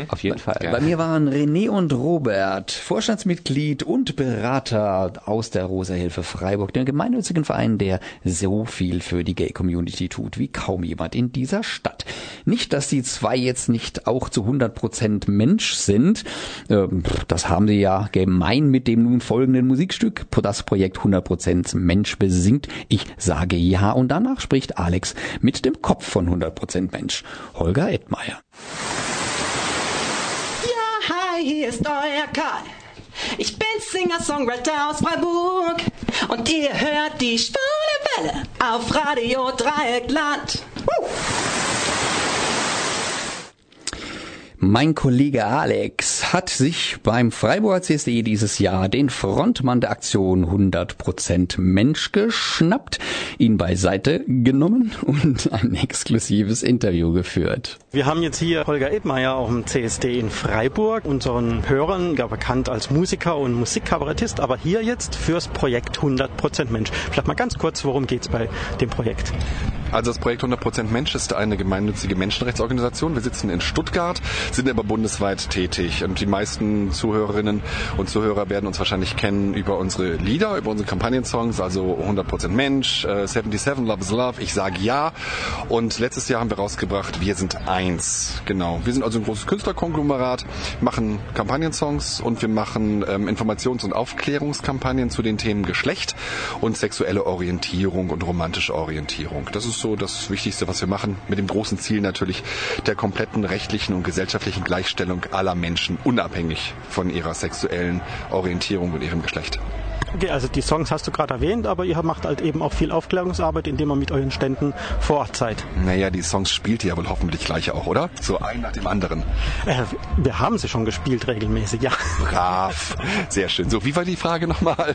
[SPEAKER 3] Auf jeden Fall.
[SPEAKER 1] Bei mir waren René und Robert, Vorstandsmitglied und Berater aus der Rosa Hilfe Freiburg, dem gemeinnützigen Verein, der so viel für die Gay-Community tut wie kaum jemand in dieser Stadt. Nicht, dass die zwei jetzt nicht auch zu 100% Mensch sind. Ähm, Das haben sie ja gemein mit dem nun folgenden Musikstück, das Projekt 100% Mensch besingt. Ich sage ja und danach spricht Alex mit dem Kopf von 100% Mensch, Holger Edmeier.
[SPEAKER 5] Ja, hi, hier ist euer Karl. Ich bin Singer-Songwriter aus Freiburg und ihr hört die schwule Welle auf Radio Dreieckland. Woo!
[SPEAKER 1] Mein Kollege Alex hat sich beim Freiburger CSD dieses Jahr den Frontmann der Aktion 100% Mensch geschnappt, ihn beiseite genommen und ein exklusives Interview geführt.
[SPEAKER 6] Wir haben jetzt hier Holger Edmeier auf dem CSD in Freiburg, unseren Hörern, ja bekannt als Musiker und Musikkabarettist, aber hier jetzt fürs Projekt 100% Mensch. Vielleicht mal ganz kurz, worum geht's bei dem Projekt?
[SPEAKER 7] Also das Projekt 100% Mensch ist eine gemeinnützige Menschenrechtsorganisation. Wir sitzen in Stuttgart, sind aber bundesweit tätig. Und die meisten Zuhörerinnen und Zuhörer werden uns wahrscheinlich kennen über unsere Lieder, über unsere Kampagnensongs, also 100% Mensch, äh, 77 Love is Love, Ich sage ja. Und letztes Jahr haben wir rausgebracht, wir sind eins. Genau. Wir sind also ein großes Künstlerkonglomerat, machen Kampagnensongs und wir machen ähm, Informations- und Aufklärungskampagnen zu den Themen Geschlecht und sexuelle Orientierung und romantische Orientierung. Das ist so das Wichtigste, was wir machen, mit dem großen Ziel natürlich der kompletten rechtlichen und gesellschaftlichen Gleichstellung aller Menschen, unabhängig von ihrer sexuellen Orientierung und ihrem Geschlecht.
[SPEAKER 6] Okay, also die Songs hast du gerade erwähnt, aber ihr macht halt eben auch viel Aufklärungsarbeit, indem ihr mit euren Ständen vor Ort seid.
[SPEAKER 7] Naja, die Songs spielt ihr ja wohl hoffentlich gleich auch, oder? So ein nach dem anderen.
[SPEAKER 6] Äh, wir haben sie schon gespielt regelmäßig, ja.
[SPEAKER 7] Brav. Sehr schön. So, wie war die Frage nochmal?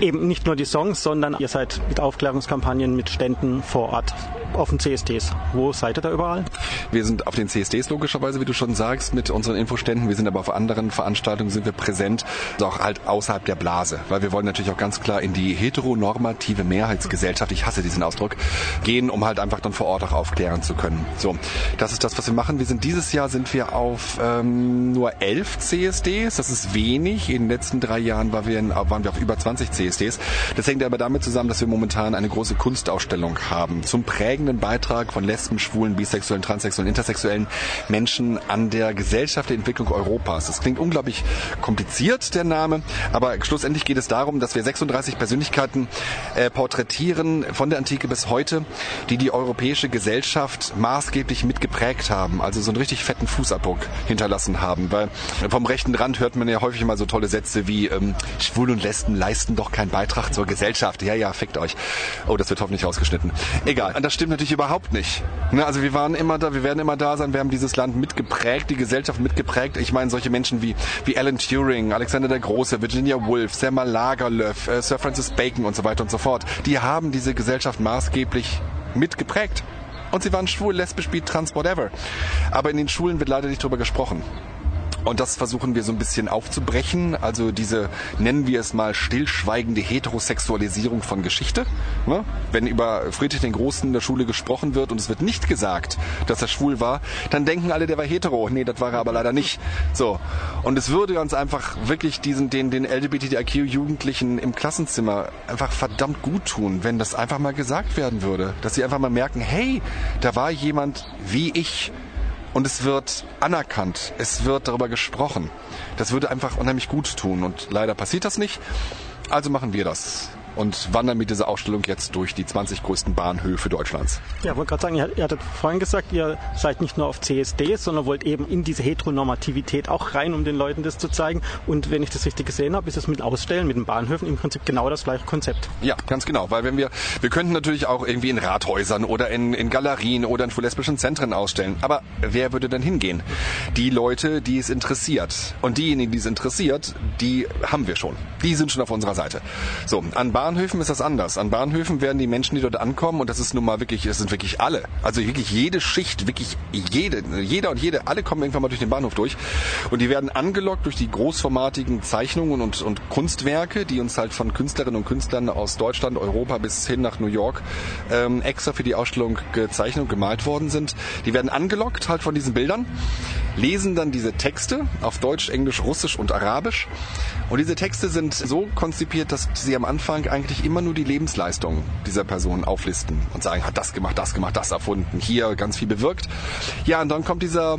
[SPEAKER 6] Eben nicht nur die Songs, sondern ihr seid mit Aufklärungskampagnen, mit Ständen vor Ort auf den CSDs. Wo seid ihr da überall?
[SPEAKER 7] Wir sind auf den CSDs logischerweise, wie du schon sagst, mit unseren Infoständen. Wir sind aber auf anderen Veranstaltungen sind wir präsent, also auch halt außerhalb der Blase, weil wir wollen natürlich auch ganz klar in die heteronormative Mehrheitsgesellschaft, ich hasse diesen Ausdruck, gehen, um halt einfach dann vor Ort auch aufklären zu können. So, das ist das, was wir machen. Wir sind dieses Jahr sind wir auf ähm, nur elf CSDs, das ist wenig. In den letzten drei Jahren waren wir, in, waren wir auf über 20 CSDs. Das hängt aber damit zusammen, dass wir momentan eine große Kunstausstellung haben zum prägenden Beitrag von Lesben, Schwulen, Bisexuellen, Transsexuellen, Intersexuellen Menschen an der Gesellschaft der Entwicklung Europas. Das klingt unglaublich kompliziert, der Name, aber schlussendlich geht es darum, dass wir 36 Persönlichkeiten äh, porträtieren von der Antike bis heute, die die europäische Gesellschaft maßgeblich mitgeprägt haben, also so einen richtig fetten Fußabdruck hinterlassen haben. Weil vom rechten Rand hört man ja häufig mal so tolle Sätze wie ähm, Schwule und Lesben leisten doch keinen Beitrag zur Gesellschaft. Ja, ja, fickt euch. Oh, das wird hoffentlich rausgeschnitten. Egal. Das stimmt natürlich überhaupt nicht. Ne, also wir waren immer da, wir werden immer da sein, wir haben dieses Land mitgeprägt, die Gesellschaft mitgeprägt. Ich meine, solche Menschen wie, wie Alan Turing, Alexander der Große, Virginia Woolf, Selma Lagerlöf, äh, Sir Francis Bacon und so weiter und so fort. Die haben diese Gesellschaft maßgeblich mitgeprägt. Und sie waren schwul, lesbisch, bi, trans, whatever. Aber in den Schulen wird leider nicht drüber gesprochen. Und das versuchen wir so ein bisschen aufzubrechen. Also diese, nennen wir es mal, stillschweigende Heterosexualisierung von Geschichte. Ne? Wenn über Friedrich den Großen in der Schule gesprochen wird und es wird nicht gesagt, dass er schwul war, dann denken alle, der war hetero. Nee, das war er aber leider nicht. So. Und es würde uns einfach wirklich diesen, den, den LGBTIQ-Jugendlichen im Klassenzimmer einfach verdammt gut tun, wenn das einfach mal gesagt werden würde. Dass sie einfach mal merken, hey, da war jemand wie ich. Und es wird anerkannt, es wird darüber gesprochen. Das würde einfach unheimlich gut tun und leider passiert das nicht. Also machen wir das. Und wandern mit dieser Ausstellung jetzt durch die 20 größten Bahnhöfe Deutschlands.
[SPEAKER 6] Ja, wollte gerade sagen, ihr, ihr hattet vorhin gesagt, ihr seid nicht nur auf CSDs, sondern wollt eben in diese Heteronormativität auch rein, um den Leuten das zu zeigen. Und wenn ich das richtig gesehen habe, ist es mit Ausstellen, mit den Bahnhöfen im Prinzip genau das gleiche Konzept.
[SPEAKER 7] Ja, ganz genau, weil wenn wir, wir könnten natürlich auch irgendwie in Rathäusern oder in, in Galerien oder in lesbischen Zentren ausstellen, aber wer würde denn hingehen? Die Leute, die es interessiert. Und diejenigen, die es interessiert, die haben wir schon. Die sind schon auf unserer Seite. So, an Bahnhöfen ist das anders. An Bahnhöfen werden die Menschen, die dort ankommen, und das ist nun mal wirklich, es sind wirklich alle, also wirklich jede Schicht, wirklich jede, jeder und jede, alle kommen irgendwann mal durch den Bahnhof durch. Und die werden angelockt durch die großformatigen Zeichnungen und, und Kunstwerke, die uns halt von Künstlerinnen und Künstlern aus Deutschland, Europa bis hin nach New York ähm, extra für die Ausstellung gezeichnet und gemalt worden sind. Die werden angelockt halt von diesen Bildern, lesen dann diese Texte auf Deutsch, Englisch, Russisch und Arabisch. Und diese Texte sind so konzipiert, dass sie am Anfang eigentlich immer nur die Lebensleistung dieser Person auflisten und sagen, hat das gemacht, das gemacht, das erfunden, hier ganz viel bewirkt. Ja, und dann kommt dieser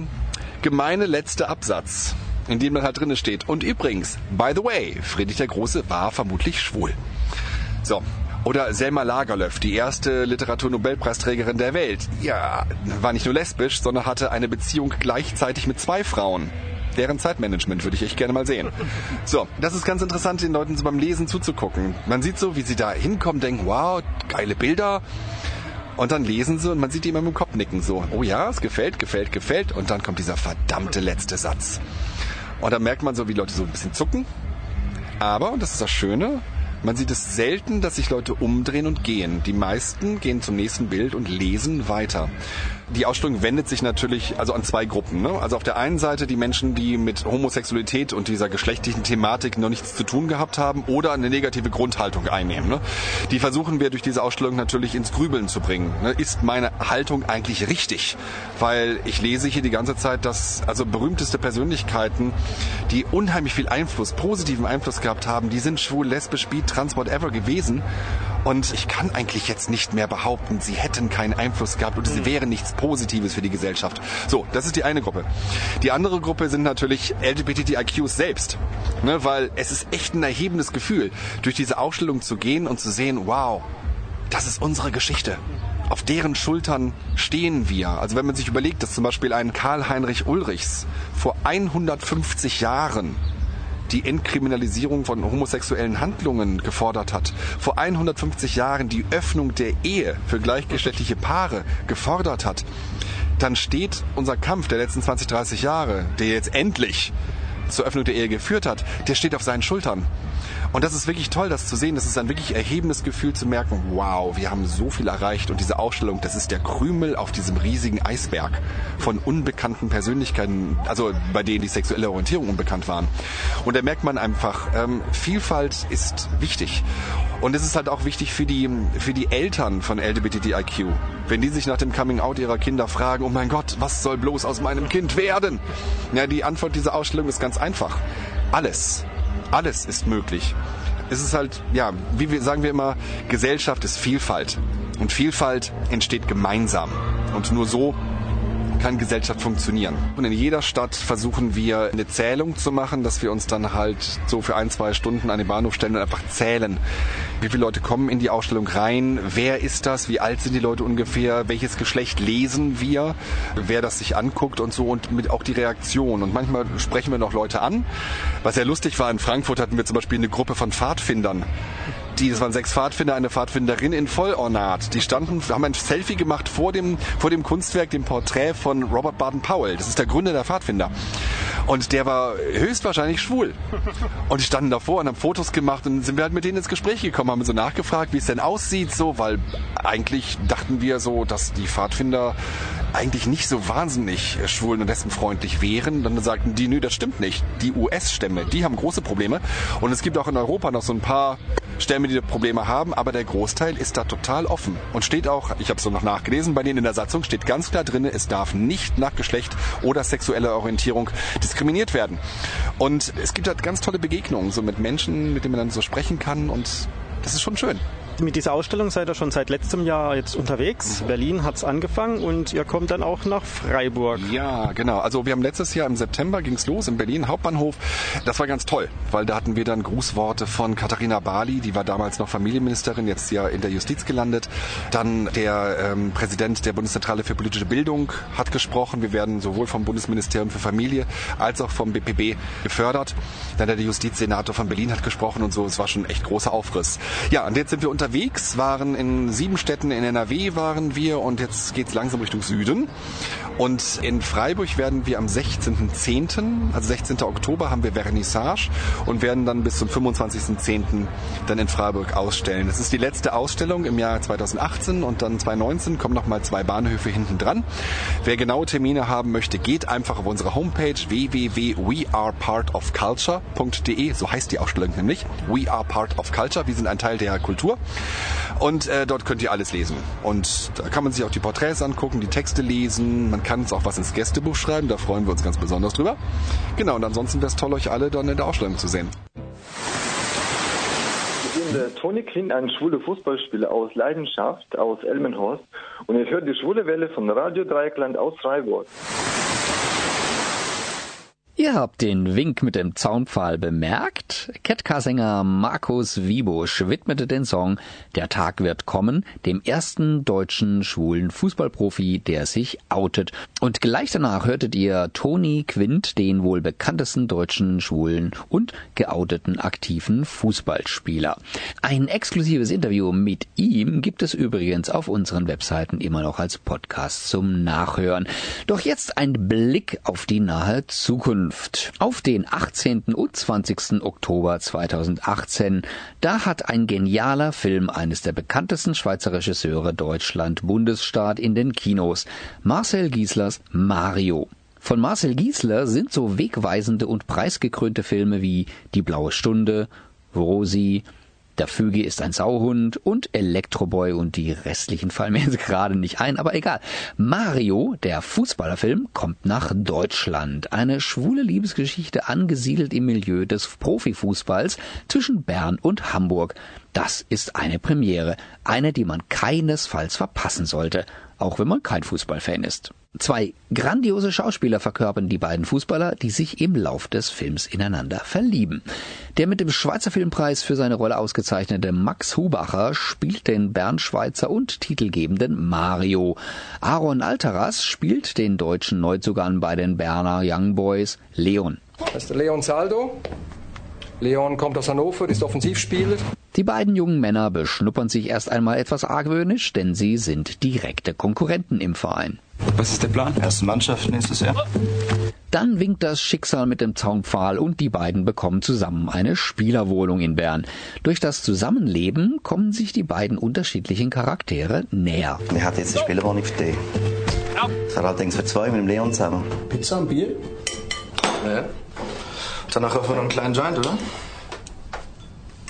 [SPEAKER 7] gemeine letzte Absatz, in dem dann halt drinne steht. Und übrigens, by the way, Friedrich der Große war vermutlich schwul. So, oder Selma Lagerlöf, die erste Literaturnobelpreisträgerin der Welt. Ja, war nicht nur lesbisch, sondern hatte eine Beziehung gleichzeitig mit zwei Frauen. Deren Zeitmanagement würde ich echt gerne mal sehen. So, das ist ganz interessant, den Leuten so beim Lesen zuzugucken. Man sieht so, wie sie da hinkommen, denken, wow, geile Bilder. Und dann lesen sie und man sieht die immer mit dem Kopf nicken, so, oh ja, es gefällt, gefällt, gefällt. Und dann kommt dieser verdammte letzte Satz. Und dann merkt man so, wie Leute so ein bisschen zucken. Aber, und das ist das Schöne, man sieht es selten, dass sich Leute umdrehen und gehen. Die meisten gehen zum nächsten Bild und lesen weiter. Die Ausstellung wendet sich natürlich also an zwei Gruppen. Ne? Also auf der einen Seite die Menschen, die mit Homosexualität und dieser geschlechtlichen Thematik noch nichts zu tun gehabt haben oder eine negative Grundhaltung einnehmen. Ne? Die versuchen wir durch diese Ausstellung natürlich ins Grübeln zu bringen. Ne? Ist meine Haltung eigentlich richtig? Weil ich lese hier die ganze Zeit, dass also berühmteste Persönlichkeiten, die unheimlich viel Einfluss, positiven Einfluss gehabt haben, die sind schwul, lesbisch, bi, trans, whatever gewesen. Und ich kann eigentlich jetzt nicht mehr behaupten, sie hätten keinen Einfluss gehabt und sie wären nichts Positives für die Gesellschaft. So, das ist die eine Gruppe. Die andere Gruppe sind natürlich LGBTIQs selbst. Ne, weil es ist echt ein erhebendes Gefühl, durch diese Ausstellung zu gehen und zu sehen, wow, das ist unsere Geschichte. Auf deren Schultern stehen wir. Also wenn man sich überlegt, dass zum Beispiel ein Karl-Heinrich Ulrichs vor 150 Jahren die Entkriminalisierung von homosexuellen Handlungen gefordert hat, vor 150 Jahren die Öffnung der Ehe für gleichgeschlechtliche Paare gefordert hat, dann steht unser Kampf der letzten 20, 30 Jahre, der jetzt endlich zur Öffnung der Ehe geführt hat, der steht auf seinen Schultern. Und das ist wirklich toll, das zu sehen. Das ist ein wirklich erhebendes Gefühl zu merken, wow, wir haben so viel erreicht. Und diese Ausstellung, das ist der Krümel auf diesem riesigen Eisberg von unbekannten Persönlichkeiten, also bei denen die sexuelle Orientierung unbekannt waren. Und da merkt man einfach, ähm, Vielfalt ist wichtig. Und es ist halt auch wichtig für die, für die Eltern von LGBTIQ. Wenn die sich nach dem Coming Out ihrer Kinder fragen, oh mein Gott, was soll bloß aus meinem Kind werden? Ja, die Antwort dieser Ausstellung ist ganz einfach. Alles. Alles ist möglich. Es ist halt, ja, wie wir sagen wir immer, Gesellschaft ist Vielfalt. Und Vielfalt entsteht gemeinsam. Und nur so kann Gesellschaft funktionieren. Und in jeder Stadt versuchen wir eine Zählung zu machen, dass wir uns dann halt so für ein, zwei Stunden an den Bahnhof stellen und einfach zählen. Wie viele Leute kommen in die Ausstellung rein? Wer ist das? Wie alt sind die Leute ungefähr? Welches Geschlecht lesen wir? Wer das sich anguckt und so und mit auch die Reaktion. Und manchmal sprechen wir noch Leute an. Was sehr lustig war, in Frankfurt hatten wir zum Beispiel eine Gruppe von Pfadfindern die, das waren sechs Pfadfinder, eine Pfadfinderin in Vollornat. Die standen, haben ein Selfie gemacht vor dem, vor dem Kunstwerk, dem Porträt von Robert Baden-Powell. Das ist der Gründer der Pfadfinder. Und der war höchstwahrscheinlich schwul. Und die standen davor und haben Fotos gemacht und sind wir halt mit denen ins Gespräch gekommen, haben so nachgefragt, wie es denn aussieht, so, weil eigentlich dachten wir so, dass die Pfadfinder eigentlich nicht so wahnsinnig schwulen- und lesbenfreundlich wären. Dann sagten die, nö, das stimmt nicht. Die US-Stämme, die haben große Probleme. Und es gibt auch in Europa noch so ein paar Stämme, die Probleme haben, aber der Großteil ist da total offen. Und steht auch, ich habe es so noch nachgelesen, bei denen in der Satzung steht ganz klar drin, es darf nicht nach Geschlecht oder sexueller Orientierung diskriminiert werden. Und es gibt halt ganz tolle Begegnungen, so mit Menschen, mit denen man dann so sprechen kann und das ist schon schön.
[SPEAKER 6] Mit dieser Ausstellung seid ihr schon seit letztem Jahr jetzt unterwegs. Berlin hat's angefangen und ihr kommt dann auch nach Freiburg.
[SPEAKER 7] Ja, genau. Also wir haben letztes Jahr im September ging's los in Berlin Hauptbahnhof. Das war ganz toll, weil da hatten wir dann Grußworte von Katharina Bali, die war damals noch Familienministerin, jetzt ja in der Justiz gelandet. Dann der ähm, Präsident der Bundeszentrale für politische Bildung hat gesprochen. Wir werden sowohl vom Bundesministerium für Familie als auch vom BPB gefördert. Dann der Justizsenator von Berlin hat gesprochen und so. Es war schon echt großer Aufriss. Ja, und jetzt sind wir unterwegs, waren in sieben Städten in NRW waren wir und jetzt geht's langsam Richtung Süden. Und in Freiburg werden wir am 16.10., also 16. Oktober, haben wir Vernissage und werden dann bis zum 25.10. dann in Freiburg ausstellen. Das ist die letzte Ausstellung im Jahr 2018 und dann 2019 kommen nochmal zwei Bahnhöfe hinten dran. Wer genaue Termine haben möchte, geht einfach auf unsere Homepage www.wearepartofculture.de, so heißt die Ausstellung nämlich. We are part of culture, wir sind ein Teil der Kultur. Und äh, dort könnt ihr alles lesen. Und da kann man sich auch die Porträts angucken, die Texte lesen, man kann uns auch was ins Gästebuch schreiben, da freuen wir uns ganz besonders drüber. Genau, und ansonsten wäre es toll, euch alle dann in der Ausstellung zu sehen.
[SPEAKER 8] Ich bin der Toni Kind, ein schwuler Fußballspieler aus Leidenschaft aus Elmenhorst und ich höre die schwule Welle von Radio Dreieckland aus Freiburg.
[SPEAKER 1] Ihr habt den Wink mit dem Zaunpfahl bemerkt. Ketka-Sänger Markus Wiebusch widmete den Song Der Tag wird kommen dem ersten deutschen schwulen Fußballprofi, der sich outet. Und gleich danach hörtet ihr Toni Quint, den wohl bekanntesten deutschen schwulen und geouteten aktiven Fußballspieler. Ein exklusives Interview mit ihm gibt es übrigens auf unseren Webseiten immer noch als Podcast zum Nachhören. Doch jetzt ein Blick auf die nahe Zukunft. Auf den 18. und 20. Oktober 2018, da hat ein genialer Film eines der bekanntesten Schweizer Regisseure Deutschland Bundesstaat in den Kinos, Marcel Gieslers Mario. Von Marcel Giesler sind so wegweisende und preisgekrönte Filme wie Die blaue Stunde, Rosi, der Vögel ist ein Sauhund und Elektroboy und die restlichen fallen mir gerade nicht ein, aber egal. Mario, der Fußballerfilm, kommt nach Deutschland. Eine schwule Liebesgeschichte angesiedelt im Milieu des Profifußballs zwischen Bern und Hamburg. Das ist eine Premiere, eine, die man keinesfalls verpassen sollte, auch wenn man kein Fußballfan ist. Zwei grandiose Schauspieler verkörpern die beiden Fußballer, die sich im Lauf des Films ineinander verlieben. Der mit dem Schweizer Filmpreis für seine Rolle ausgezeichnete Max Hubacher spielt den Bernschweizer und titelgebenden Mario. Aaron Alteras spielt den deutschen Neuzugang bei den Berner Young Boys Leon.
[SPEAKER 9] Das ist Leon Saldo. Leon kommt aus Hannover, ist Offensivspieler.
[SPEAKER 1] Die beiden jungen Männer beschnuppern sich erst einmal etwas argwöhnisch, denn sie sind direkte Konkurrenten im Verein.
[SPEAKER 10] Was ist der Plan? Erste Mannschaft nächstes Jahr.
[SPEAKER 1] Dann winkt das Schicksal mit dem Zaunpfahl und die beiden bekommen zusammen eine Spielerwohnung in Bern. Durch das Zusammenleben kommen sich die beiden unterschiedlichen Charaktere näher.
[SPEAKER 10] Wir hatten jetzt eine Spielerwohnung für dich. Das war allerdings für zwei mit dem Leon zusammen.
[SPEAKER 9] Pizza und Bier?
[SPEAKER 10] Ja. Danach auch noch einen kleinen Joint, oder?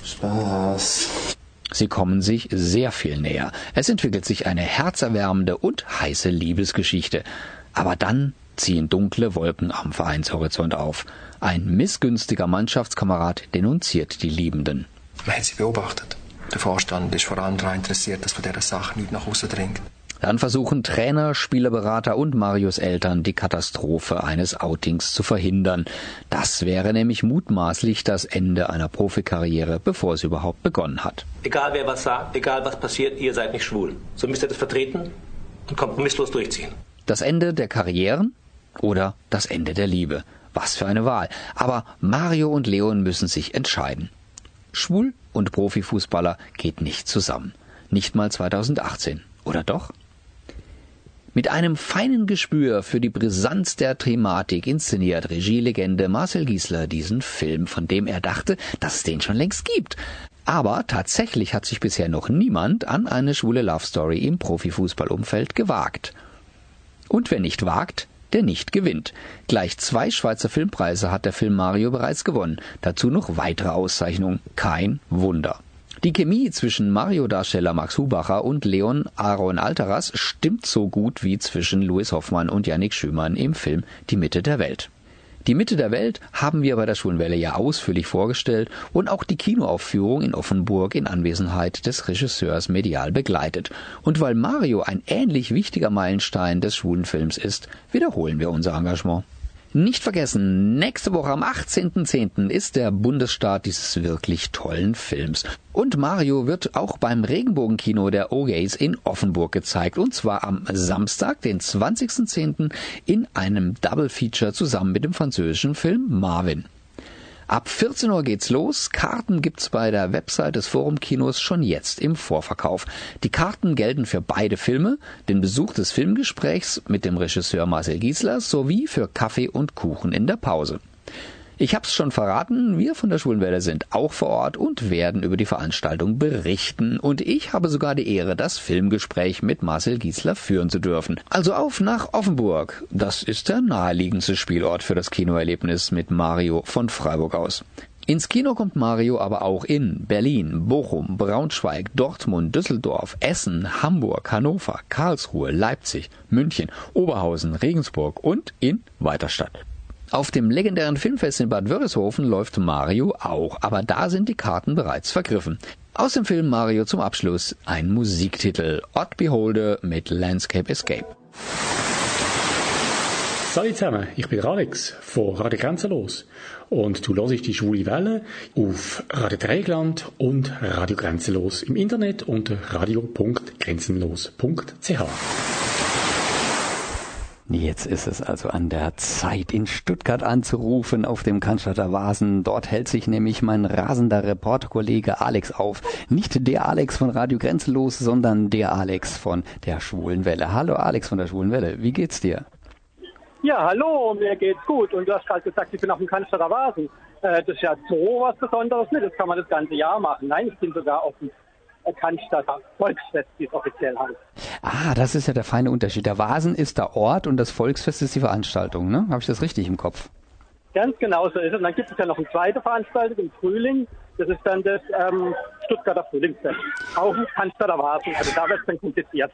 [SPEAKER 10] Spaß.
[SPEAKER 1] Sie kommen sich sehr viel näher. Es entwickelt sich eine herzerwärmende und heiße Liebesgeschichte. Aber dann ziehen dunkle Wolken am Vereinshorizont auf. Ein missgünstiger Mannschaftskamerad denunziert die Liebenden.
[SPEAKER 9] Man hat sie beobachtet. Der Vorstand ist vor allem daran interessiert, dass von dieser Sache nicht nach außen dringt.
[SPEAKER 1] Dann versuchen Trainer, Spielerberater und Marios Eltern die Katastrophe eines Outings zu verhindern. Das wäre nämlich mutmaßlich das Ende einer Profikarriere, bevor sie überhaupt begonnen hat.
[SPEAKER 11] Egal wer was sagt, egal was passiert, ihr seid nicht schwul. So müsst ihr das vertreten und kompromisslos durchziehen.
[SPEAKER 1] Das Ende der Karrieren oder das Ende der Liebe. Was für eine Wahl. Aber Mario und Leon müssen sich entscheiden. Schwul und Profifußballer geht nicht zusammen. Nicht mal 2018. Oder doch? Mit einem feinen Gespür für die Brisanz der Thematik inszeniert Regielegende Marcel Giesler diesen Film, von dem er dachte, dass es den schon längst gibt. Aber tatsächlich hat sich bisher noch niemand an eine schwule Love Story im Profifußballumfeld gewagt. Und wer nicht wagt, der nicht gewinnt. Gleich zwei Schweizer Filmpreise hat der Film Mario bereits gewonnen. Dazu noch weitere Auszeichnungen. Kein Wunder. Die Chemie zwischen Mario-Darsteller Max Hubacher und Leon Aaron Alteras stimmt so gut wie zwischen Louis Hoffmann und Yannick Schümann im Film Die Mitte der Welt. Die Mitte der Welt haben wir bei der Schwulenwelle ja ausführlich vorgestellt und auch die Kinoaufführung in Offenburg in Anwesenheit des Regisseurs medial begleitet. Und weil Mario ein ähnlich wichtiger Meilenstein des Schwulenfilms ist, wiederholen wir unser Engagement. Nicht vergessen, nächste Woche am 18.10. ist der Bundesstart dieses wirklich tollen Films. Und Mario wird auch beim Regenbogenkino der OGays in Offenburg gezeigt. Und zwar am Samstag, den 20.10. in einem Double Feature zusammen mit dem französischen Film Marvin. Ab 14 Uhr geht's los. Karten gibt's bei der Website des Forumkinos schon jetzt im Vorverkauf. Die Karten gelten für beide Filme, den Besuch des Filmgesprächs mit dem Regisseur Marcel Giesler sowie für Kaffee und Kuchen in der Pause. Ich hab's schon verraten, wir von der Schwulenwelle sind auch vor Ort und werden über die Veranstaltung berichten. Und ich habe sogar die Ehre, das Filmgespräch mit Marcel Giesler führen zu dürfen. Also auf nach Offenburg. Das ist der naheliegendste Spielort für das Kinoerlebnis mit Mario von Freiburg aus. Ins Kino kommt Mario aber auch in Berlin, Bochum, Braunschweig, Dortmund, Düsseldorf, Essen, Hamburg, Hannover, Karlsruhe, Leipzig, München, Oberhausen, Regensburg und in Weiterstadt. Auf dem legendären Filmfest in Bad Wörishofen läuft Mario auch, aber da sind die Karten bereits vergriffen. Aus dem Film Mario zum Abschluss ein Musiktitel Odd Beholder mit Landscape Escape.
[SPEAKER 12] Salut zusammen, ich bin Alex von Radio Grenzenlos und du hörst die Schwule Welle auf Radio Dreigland und Radio Grenzenlos im Internet unter radio.grenzenlos.ch.
[SPEAKER 3] Jetzt ist es also an der Zeit, in Stuttgart anzurufen auf dem Cannstatter Vasen. Dort hält sich nämlich mein rasender Reporterkollege Alex auf. Nicht der Alex von Radio Grenzenlos, sondern der Alex von der Schwulen Welle. Hallo Alex von der Schwulen Welle, wie geht's dir?
[SPEAKER 13] Ja, hallo, mir geht's gut. Und du hast gerade gesagt, ich bin auf dem Cannstatter Vasen. Äh, das ist ja so was Besonderes nicht. Das kann man das ganze Jahr machen. Nein, ich bin sogar auf dem Cannstatter Volksfest, wie es offiziell heißt.
[SPEAKER 3] Ah, das ist ja der feine Unterschied. Der Vasen ist der Ort und das Volksfest ist die Veranstaltung, ne? Habe ich das richtig im Kopf?
[SPEAKER 13] Ganz genau so ist es. Und dann gibt es ja noch eine zweite Veranstaltung im Frühling. Das ist dann das ähm, Stuttgarter Frühlingsfest. Auch im Cannstatter Vasen. Also da wird es dann kompliziert.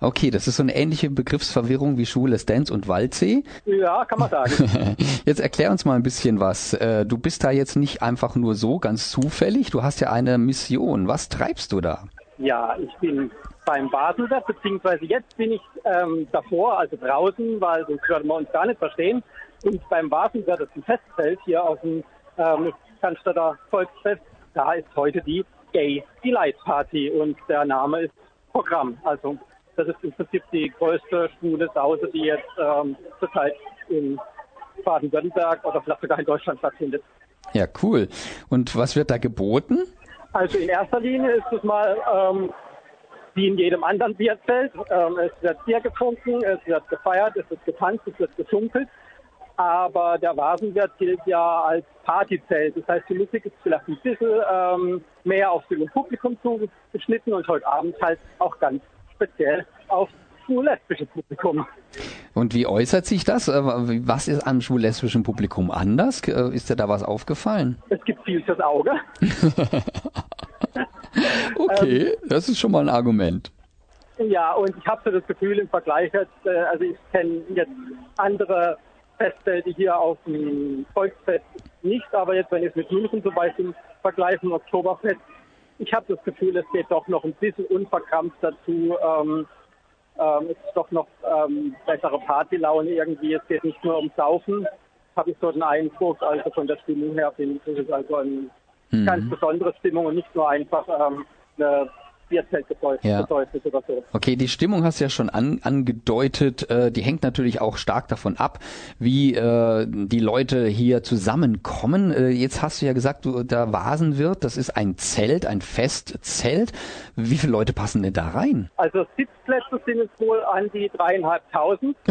[SPEAKER 3] Okay, das ist so eine ähnliche Begriffsverwirrung wie Schwules Dance und Waldsee.
[SPEAKER 13] Ja, kann man sagen.
[SPEAKER 3] jetzt erklär uns mal ein bisschen was. Äh, du bist da jetzt nicht einfach nur so ganz zufällig. Du hast ja eine Mission. Was treibst du da?
[SPEAKER 13] Ja, ich bin beim Baselwirt, beziehungsweise jetzt bin ich ähm, davor, also draußen, weil sonst würden wir uns gar nicht verstehen. Und beim Wasenwirt, das ist ein Festfeld hier auf dem ähm, Cannstatter Volksfest, da ist heute die Gay Delight Party und der Name ist Programm. Also das ist im Prinzip die größte schwule Sause, die jetzt ähm, zurzeit in Baden-Württemberg oder vielleicht sogar in Deutschland stattfindet.
[SPEAKER 3] Ja, cool. Und was wird da geboten?
[SPEAKER 13] Also in erster Linie ist es mal ähm, wie in jedem anderen Bierzelt. Ähm, es wird Bier getrunken, es wird gefeiert, es wird getanzt, es wird geschunkelt. Aber der Vasenwirt gilt ja als Partyzelt. Das heißt, die Musik ist vielleicht ein bisschen ähm, mehr auf das Publikum zugeschnitten und heute Abend halt auch ganz speziell auf schwul-lesbische Publikum.
[SPEAKER 3] Und wie äußert sich das? Äh, was ist am schwul-lesbischen Publikum anders? Äh, ist dir da was aufgefallen?
[SPEAKER 13] Es gibt viel fürs Auge.
[SPEAKER 3] okay, das ist schon mal ein Argument.
[SPEAKER 13] Ja, und ich habe so das Gefühl im Vergleich jetzt, äh, also ich kenne jetzt andere Festzelte hier auf dem Volksfest nicht, aber jetzt, wenn ich es mit München zum Beispiel vergleiche, im Oktoberfest, ich habe das Gefühl, es geht doch noch ein bisschen unverkrampft dazu. Ähm, ähm, es ist doch noch ähm, bessere Partylaune irgendwie. Es geht nicht nur ums Saufen, habe ich so den Eindruck. Also von der Stimmung her finde ich, ist also eine mhm. ganz besondere Stimmung und nicht nur einfach ähm, eine Bierzelt gedeutet
[SPEAKER 3] Ja.
[SPEAKER 13] bedeutet oder so.
[SPEAKER 3] Okay, die Stimmung hast du ja schon an, angedeutet. Äh, die hängt natürlich auch stark davon ab, wie äh, die Leute hier zusammenkommen. Äh, jetzt hast du ja gesagt, du, der Vasenwirt, das ist ein Zelt, ein Festzelt. Wie viele Leute passen denn da rein?
[SPEAKER 13] Also Sitzplätze sind es wohl an die dreieinhalbtausend.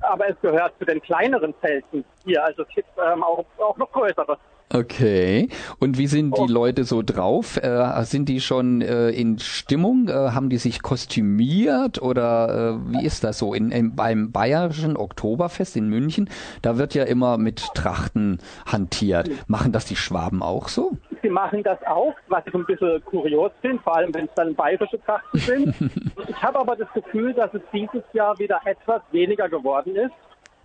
[SPEAKER 13] Aber es gehört zu den kleineren Zelten hier. Also es gibt ähm, auch, auch noch größere.
[SPEAKER 3] Okay. Und wie sind die Leute so drauf? Äh, sind die schon äh, in Stimmung? Äh, haben die sich kostümiert oder äh, wie ist das so? In, in, beim Bayerischen Oktoberfest in München, da wird ja immer mit Trachten hantiert. Machen das die Schwaben auch so?
[SPEAKER 13] Sie machen das auch, was ich ein bisschen kurios finde, vor allem wenn es dann bayerische Trachten sind. ich habe aber das Gefühl, dass es dieses Jahr wieder etwas weniger geworden ist.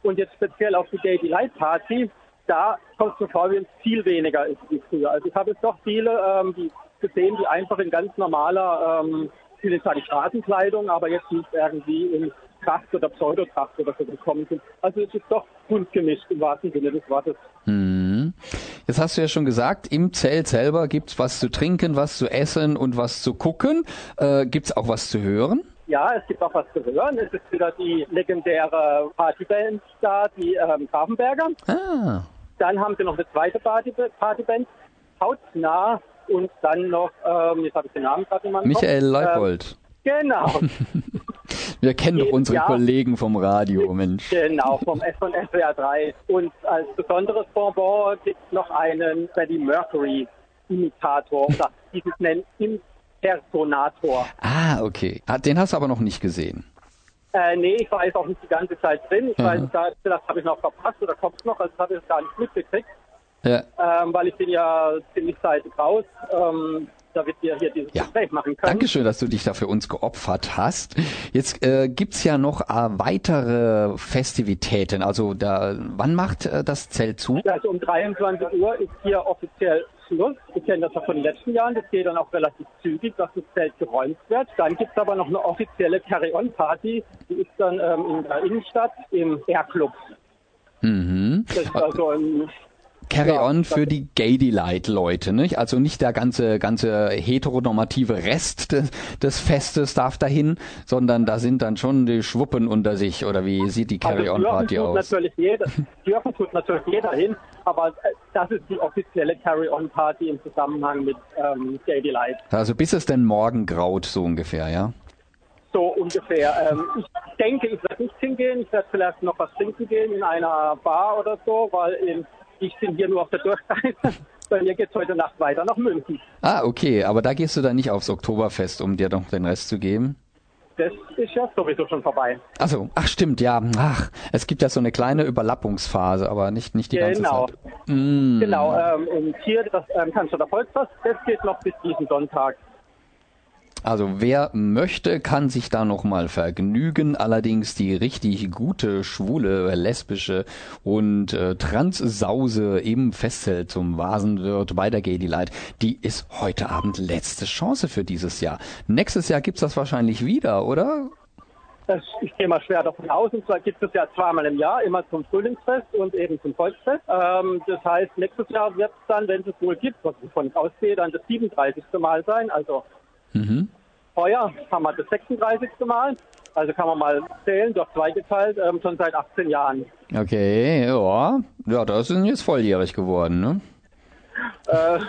[SPEAKER 13] Und jetzt speziell auf die Gay Delight Party, da kommt es mir vor, wie es viel weniger ist wie früher. Also ich habe jetzt doch viele ähm, die gesehen, die einfach in ganz normaler, ähm, ich will sagen Straßenkleidung, aber jetzt nicht irgendwie in Tracht oder Pseudotracht oder so gekommen sind. Also es ist doch bunt gemischt im wahrsten Sinne des Wortes.
[SPEAKER 1] Hm. Jetzt hast du ja schon gesagt, im Zelt selber gibt's was zu trinken, was zu essen und was zu gucken. Äh, gibt's auch was zu hören?
[SPEAKER 13] Ja, es gibt auch was zu hören. Es ist wieder die legendäre Partyband da, die ähm, Grafenberger.
[SPEAKER 1] Ah.
[SPEAKER 13] Dann haben sie noch eine zweite Party Partyband, Hautnah und dann noch, ähm, jetzt habe ich den Namen gerade meinem
[SPEAKER 1] Michael
[SPEAKER 13] Kopf.
[SPEAKER 1] Leipold.
[SPEAKER 13] Ähm, genau,
[SPEAKER 1] Wir kennen doch unsere
[SPEAKER 13] Ja.
[SPEAKER 1] Kollegen vom Radio, Mensch.
[SPEAKER 13] genau, vom S von SWR 3. Und als besonderes Bonbon gibt es noch einen Freddie Mercury Imitator oder wie sie es nennen, Impersonator.
[SPEAKER 1] Ah, okay. Ah, Den hast du aber noch nicht gesehen.
[SPEAKER 13] Äh, nee, ich war jetzt auch nicht die ganze Zeit drin. Ich
[SPEAKER 1] Mhm.
[SPEAKER 13] weiß, da, das habe ich noch verpasst oder kommt's noch, also das habe ich gar nicht mitgekriegt.
[SPEAKER 1] Ja.
[SPEAKER 13] ähm, weil ich bin ja ziemlich zeitig raus, ähm, damit wir hier dieses Gespräch machen können.
[SPEAKER 1] Dankeschön, dass du dich da für uns geopfert hast. Jetzt äh, gibt's ja noch äh, weitere Festivitäten. Also da, wann macht äh, das Zelt zu?
[SPEAKER 13] Also um 23 Uhr ist hier offiziell Schluss. Wir kennen das ja von den letzten Jahren. Das geht dann auch relativ zügig, dass das Zelt geräumt wird. Dann gibt's aber noch eine offizielle Carry-On-Party. Die ist dann ähm, in der Innenstadt im Air-Club.
[SPEAKER 1] Mhm.
[SPEAKER 13] Das ist also ein
[SPEAKER 1] Carry
[SPEAKER 13] Ja,
[SPEAKER 1] on
[SPEAKER 13] das-
[SPEAKER 1] für die Gay Delight Leute, nicht? Also nicht der ganze ganze heteronormative Rest des, des Festes darf dahin, sondern da sind dann schon die Schwuppen unter sich oder wie sieht die Carry on
[SPEAKER 13] also
[SPEAKER 1] aus?
[SPEAKER 13] natürlich jeder, dürfen tut natürlich jeder hin, aber äh, das ist die offizielle Carry-On-Party im Zusammenhang mit ähm, Gay Delight.
[SPEAKER 1] Also bis es denn morgen graut so ungefähr, ja?
[SPEAKER 13] So ungefähr. Ähm, ich denke, ich werde nicht hingehen. Ich werde vielleicht noch was trinken gehen in einer Bar oder so, weil ähm, ich bin hier nur auf der Durchreise. Bei mir geht's heute Nacht weiter nach München.
[SPEAKER 1] Ah, okay, aber da gehst du dann nicht aufs Oktoberfest, um dir noch den Rest zu geben?
[SPEAKER 13] Das ist ja sowieso schon vorbei.
[SPEAKER 1] Also, ach stimmt, ja. Ach, es gibt ja so eine kleine Überlappungsphase, aber nicht nicht die ganze
[SPEAKER 13] genau.
[SPEAKER 1] Zeit. Mm.
[SPEAKER 13] Genau. Ähm, und hier das ähm, Cannstatter Volksfest, das geht noch bis diesen Sonntag.
[SPEAKER 1] Also wer möchte, kann sich da noch mal vergnügen. Allerdings die richtig gute, schwule, lesbische und äh, Transsause im Festzelt zum Vasenwirt bei der Gay Delight, die ist heute Abend letzte Chance für dieses Jahr. Nächstes Jahr gibt's das wahrscheinlich wieder, oder?
[SPEAKER 13] Das, ich gehe mal schwer davon aus. Und zwar gibt es ja zweimal im Jahr, immer zum Frühlingsfest und eben zum Volksfest. Ähm, das heißt, nächstes Jahr wird es dann, wenn es wohl gibt, was ich von ausgehe, dann das 37. Mal sein. Also
[SPEAKER 1] Mhm.
[SPEAKER 13] Heuer haben wir das 36. Mal. Also kann man mal zählen, durch zwei geteilt, ähm, schon seit 18 Jahren.
[SPEAKER 1] Okay, ja. Ja, das sind jetzt volljährig geworden, ne?
[SPEAKER 13] Äh,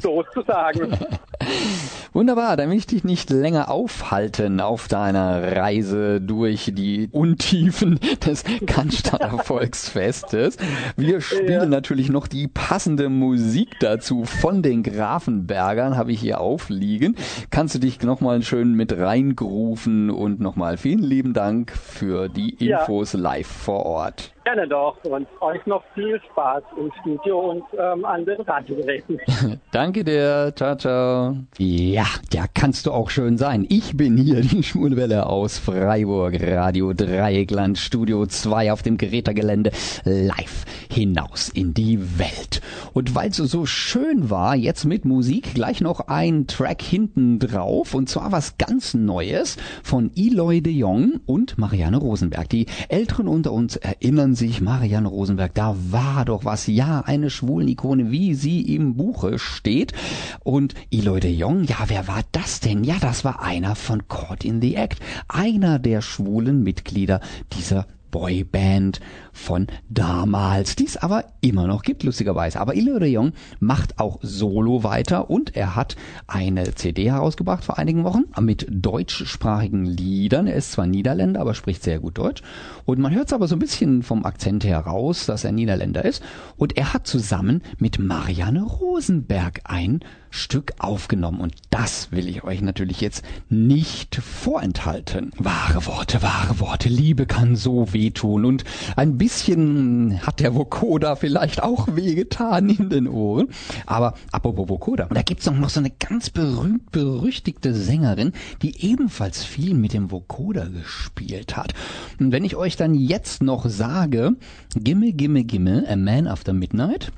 [SPEAKER 13] sozusagen.
[SPEAKER 1] Wunderbar, dann will ich dich nicht länger aufhalten auf deiner Reise durch die Untiefen des Cannstatter Volksfestes. Wir spielen natürlich noch die passende Musik dazu von den Grafenbergern, habe ich hier aufliegen. Kannst du dich nochmal schön mit reingrufen und nochmal vielen lieben Dank für die
[SPEAKER 13] Ja.
[SPEAKER 1] Infos live vor Ort.
[SPEAKER 13] Gerne doch. Und euch noch viel Spaß im Studio und ähm, an den Radiogeräten.
[SPEAKER 1] Danke dir, ciao, ciao. Ja, der kannst du auch schön sein. Ich bin hier, die Schwulwelle aus Freiburg, Radio Dreieckland, Studio 2 auf dem Gerätergelände, live hinaus in die Welt. Und weil es so schön war, jetzt mit Musik gleich noch ein Track hinten drauf, und zwar was ganz Neues von Eloy de Jong und Marianne Rosenberg. Die Älteren unter uns erinnern sich, Marianne Rosenberg, da war doch was, ja, eine Schwulenikone, wie sie im Buche steht. Und Eloy de Jong, ja, wer war das denn? Ja, das war einer von Caught in the Act, einer der schwulen Mitglieder dieser Boyband von damals, die es aber immer noch gibt, lustigerweise. Aber Eloy de Jong macht auch solo weiter und er hat eine CD herausgebracht vor einigen Wochen mit deutschsprachigen Liedern. Er ist zwar Niederländer, aber spricht sehr gut Deutsch. Und man hört es aber so ein bisschen vom Akzent her raus, dass er Niederländer ist. Und er hat zusammen mit Marianne Rosenberg ein Stück aufgenommen. Und das will ich euch natürlich jetzt nicht vorenthalten. Wahre Worte, wahre Worte. Liebe kann so weh wehtun und ein bisschen hat der Vokoda vielleicht auch wehgetan in den Ohren. Aber apropos Vokoda, da gibt's noch so eine ganz berühmt berüchtigte Sängerin, die ebenfalls viel mit dem Vokoda gespielt hat. Und wenn ich euch dann jetzt noch sage, Gimme, Gimme, Gimme, A Man After Midnight,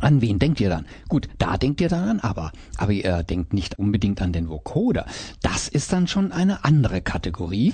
[SPEAKER 1] an wen denkt ihr dann? Gut, da denkt ihr daran, aber, aber ihr denkt nicht unbedingt an den Vokoder. Das ist dann schon eine andere Kategorie.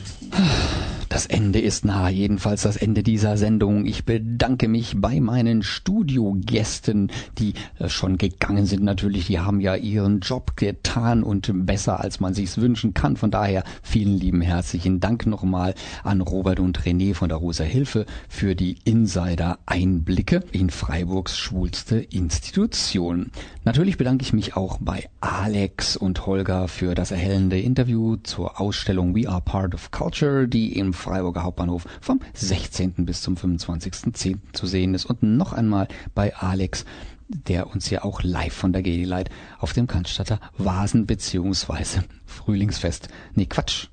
[SPEAKER 1] Das Ende ist nahe, jedenfalls das Ende dieser Sendung. Ich bedanke mich bei meinen Studiogästen, die äh, schon gegangen sind natürlich. Die haben ja ihren Job getan und besser, als man sich's wünschen kann. Von daher vielen lieben herzlichen Dank nochmal an Robert und René von der Rosa Hilfe für die Insider-Einblicke in Freiburgs schwulste Institution. Natürlich bedanke ich mich auch bei Alex und Holger für das erhellende Interview zur Ausstellung We Are Part of Culture, die im Freiburger Hauptbahnhof vom 16. bis zum 25.10. zu sehen ist. Und noch einmal bei Alex, der uns ja auch live von der Gedelight auf dem Cannstatter Vasen beziehungsweise Frühlingsfest, nee Quatsch,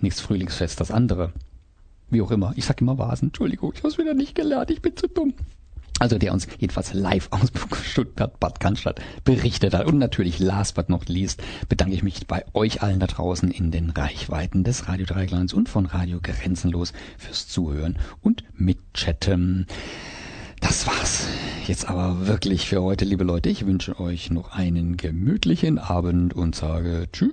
[SPEAKER 1] nichts Frühlingsfest, das andere. Wie auch immer. Ich sag immer Vasen. Entschuldigung, ich hab's wieder nicht gelernt. Ich bin zu dumm. Also der uns jedenfalls live aus Stuttgart Bad Cannstatt berichtet hat. Und natürlich last but not least bedanke ich mich bei euch allen da draußen in den Reichweiten des Radio Dreiglands und von Radio Grenzenlos fürs Zuhören und Mitchatten. Das war's jetzt aber wirklich für heute, liebe Leute. Ich wünsche euch noch einen gemütlichen Abend und sage Tschüss.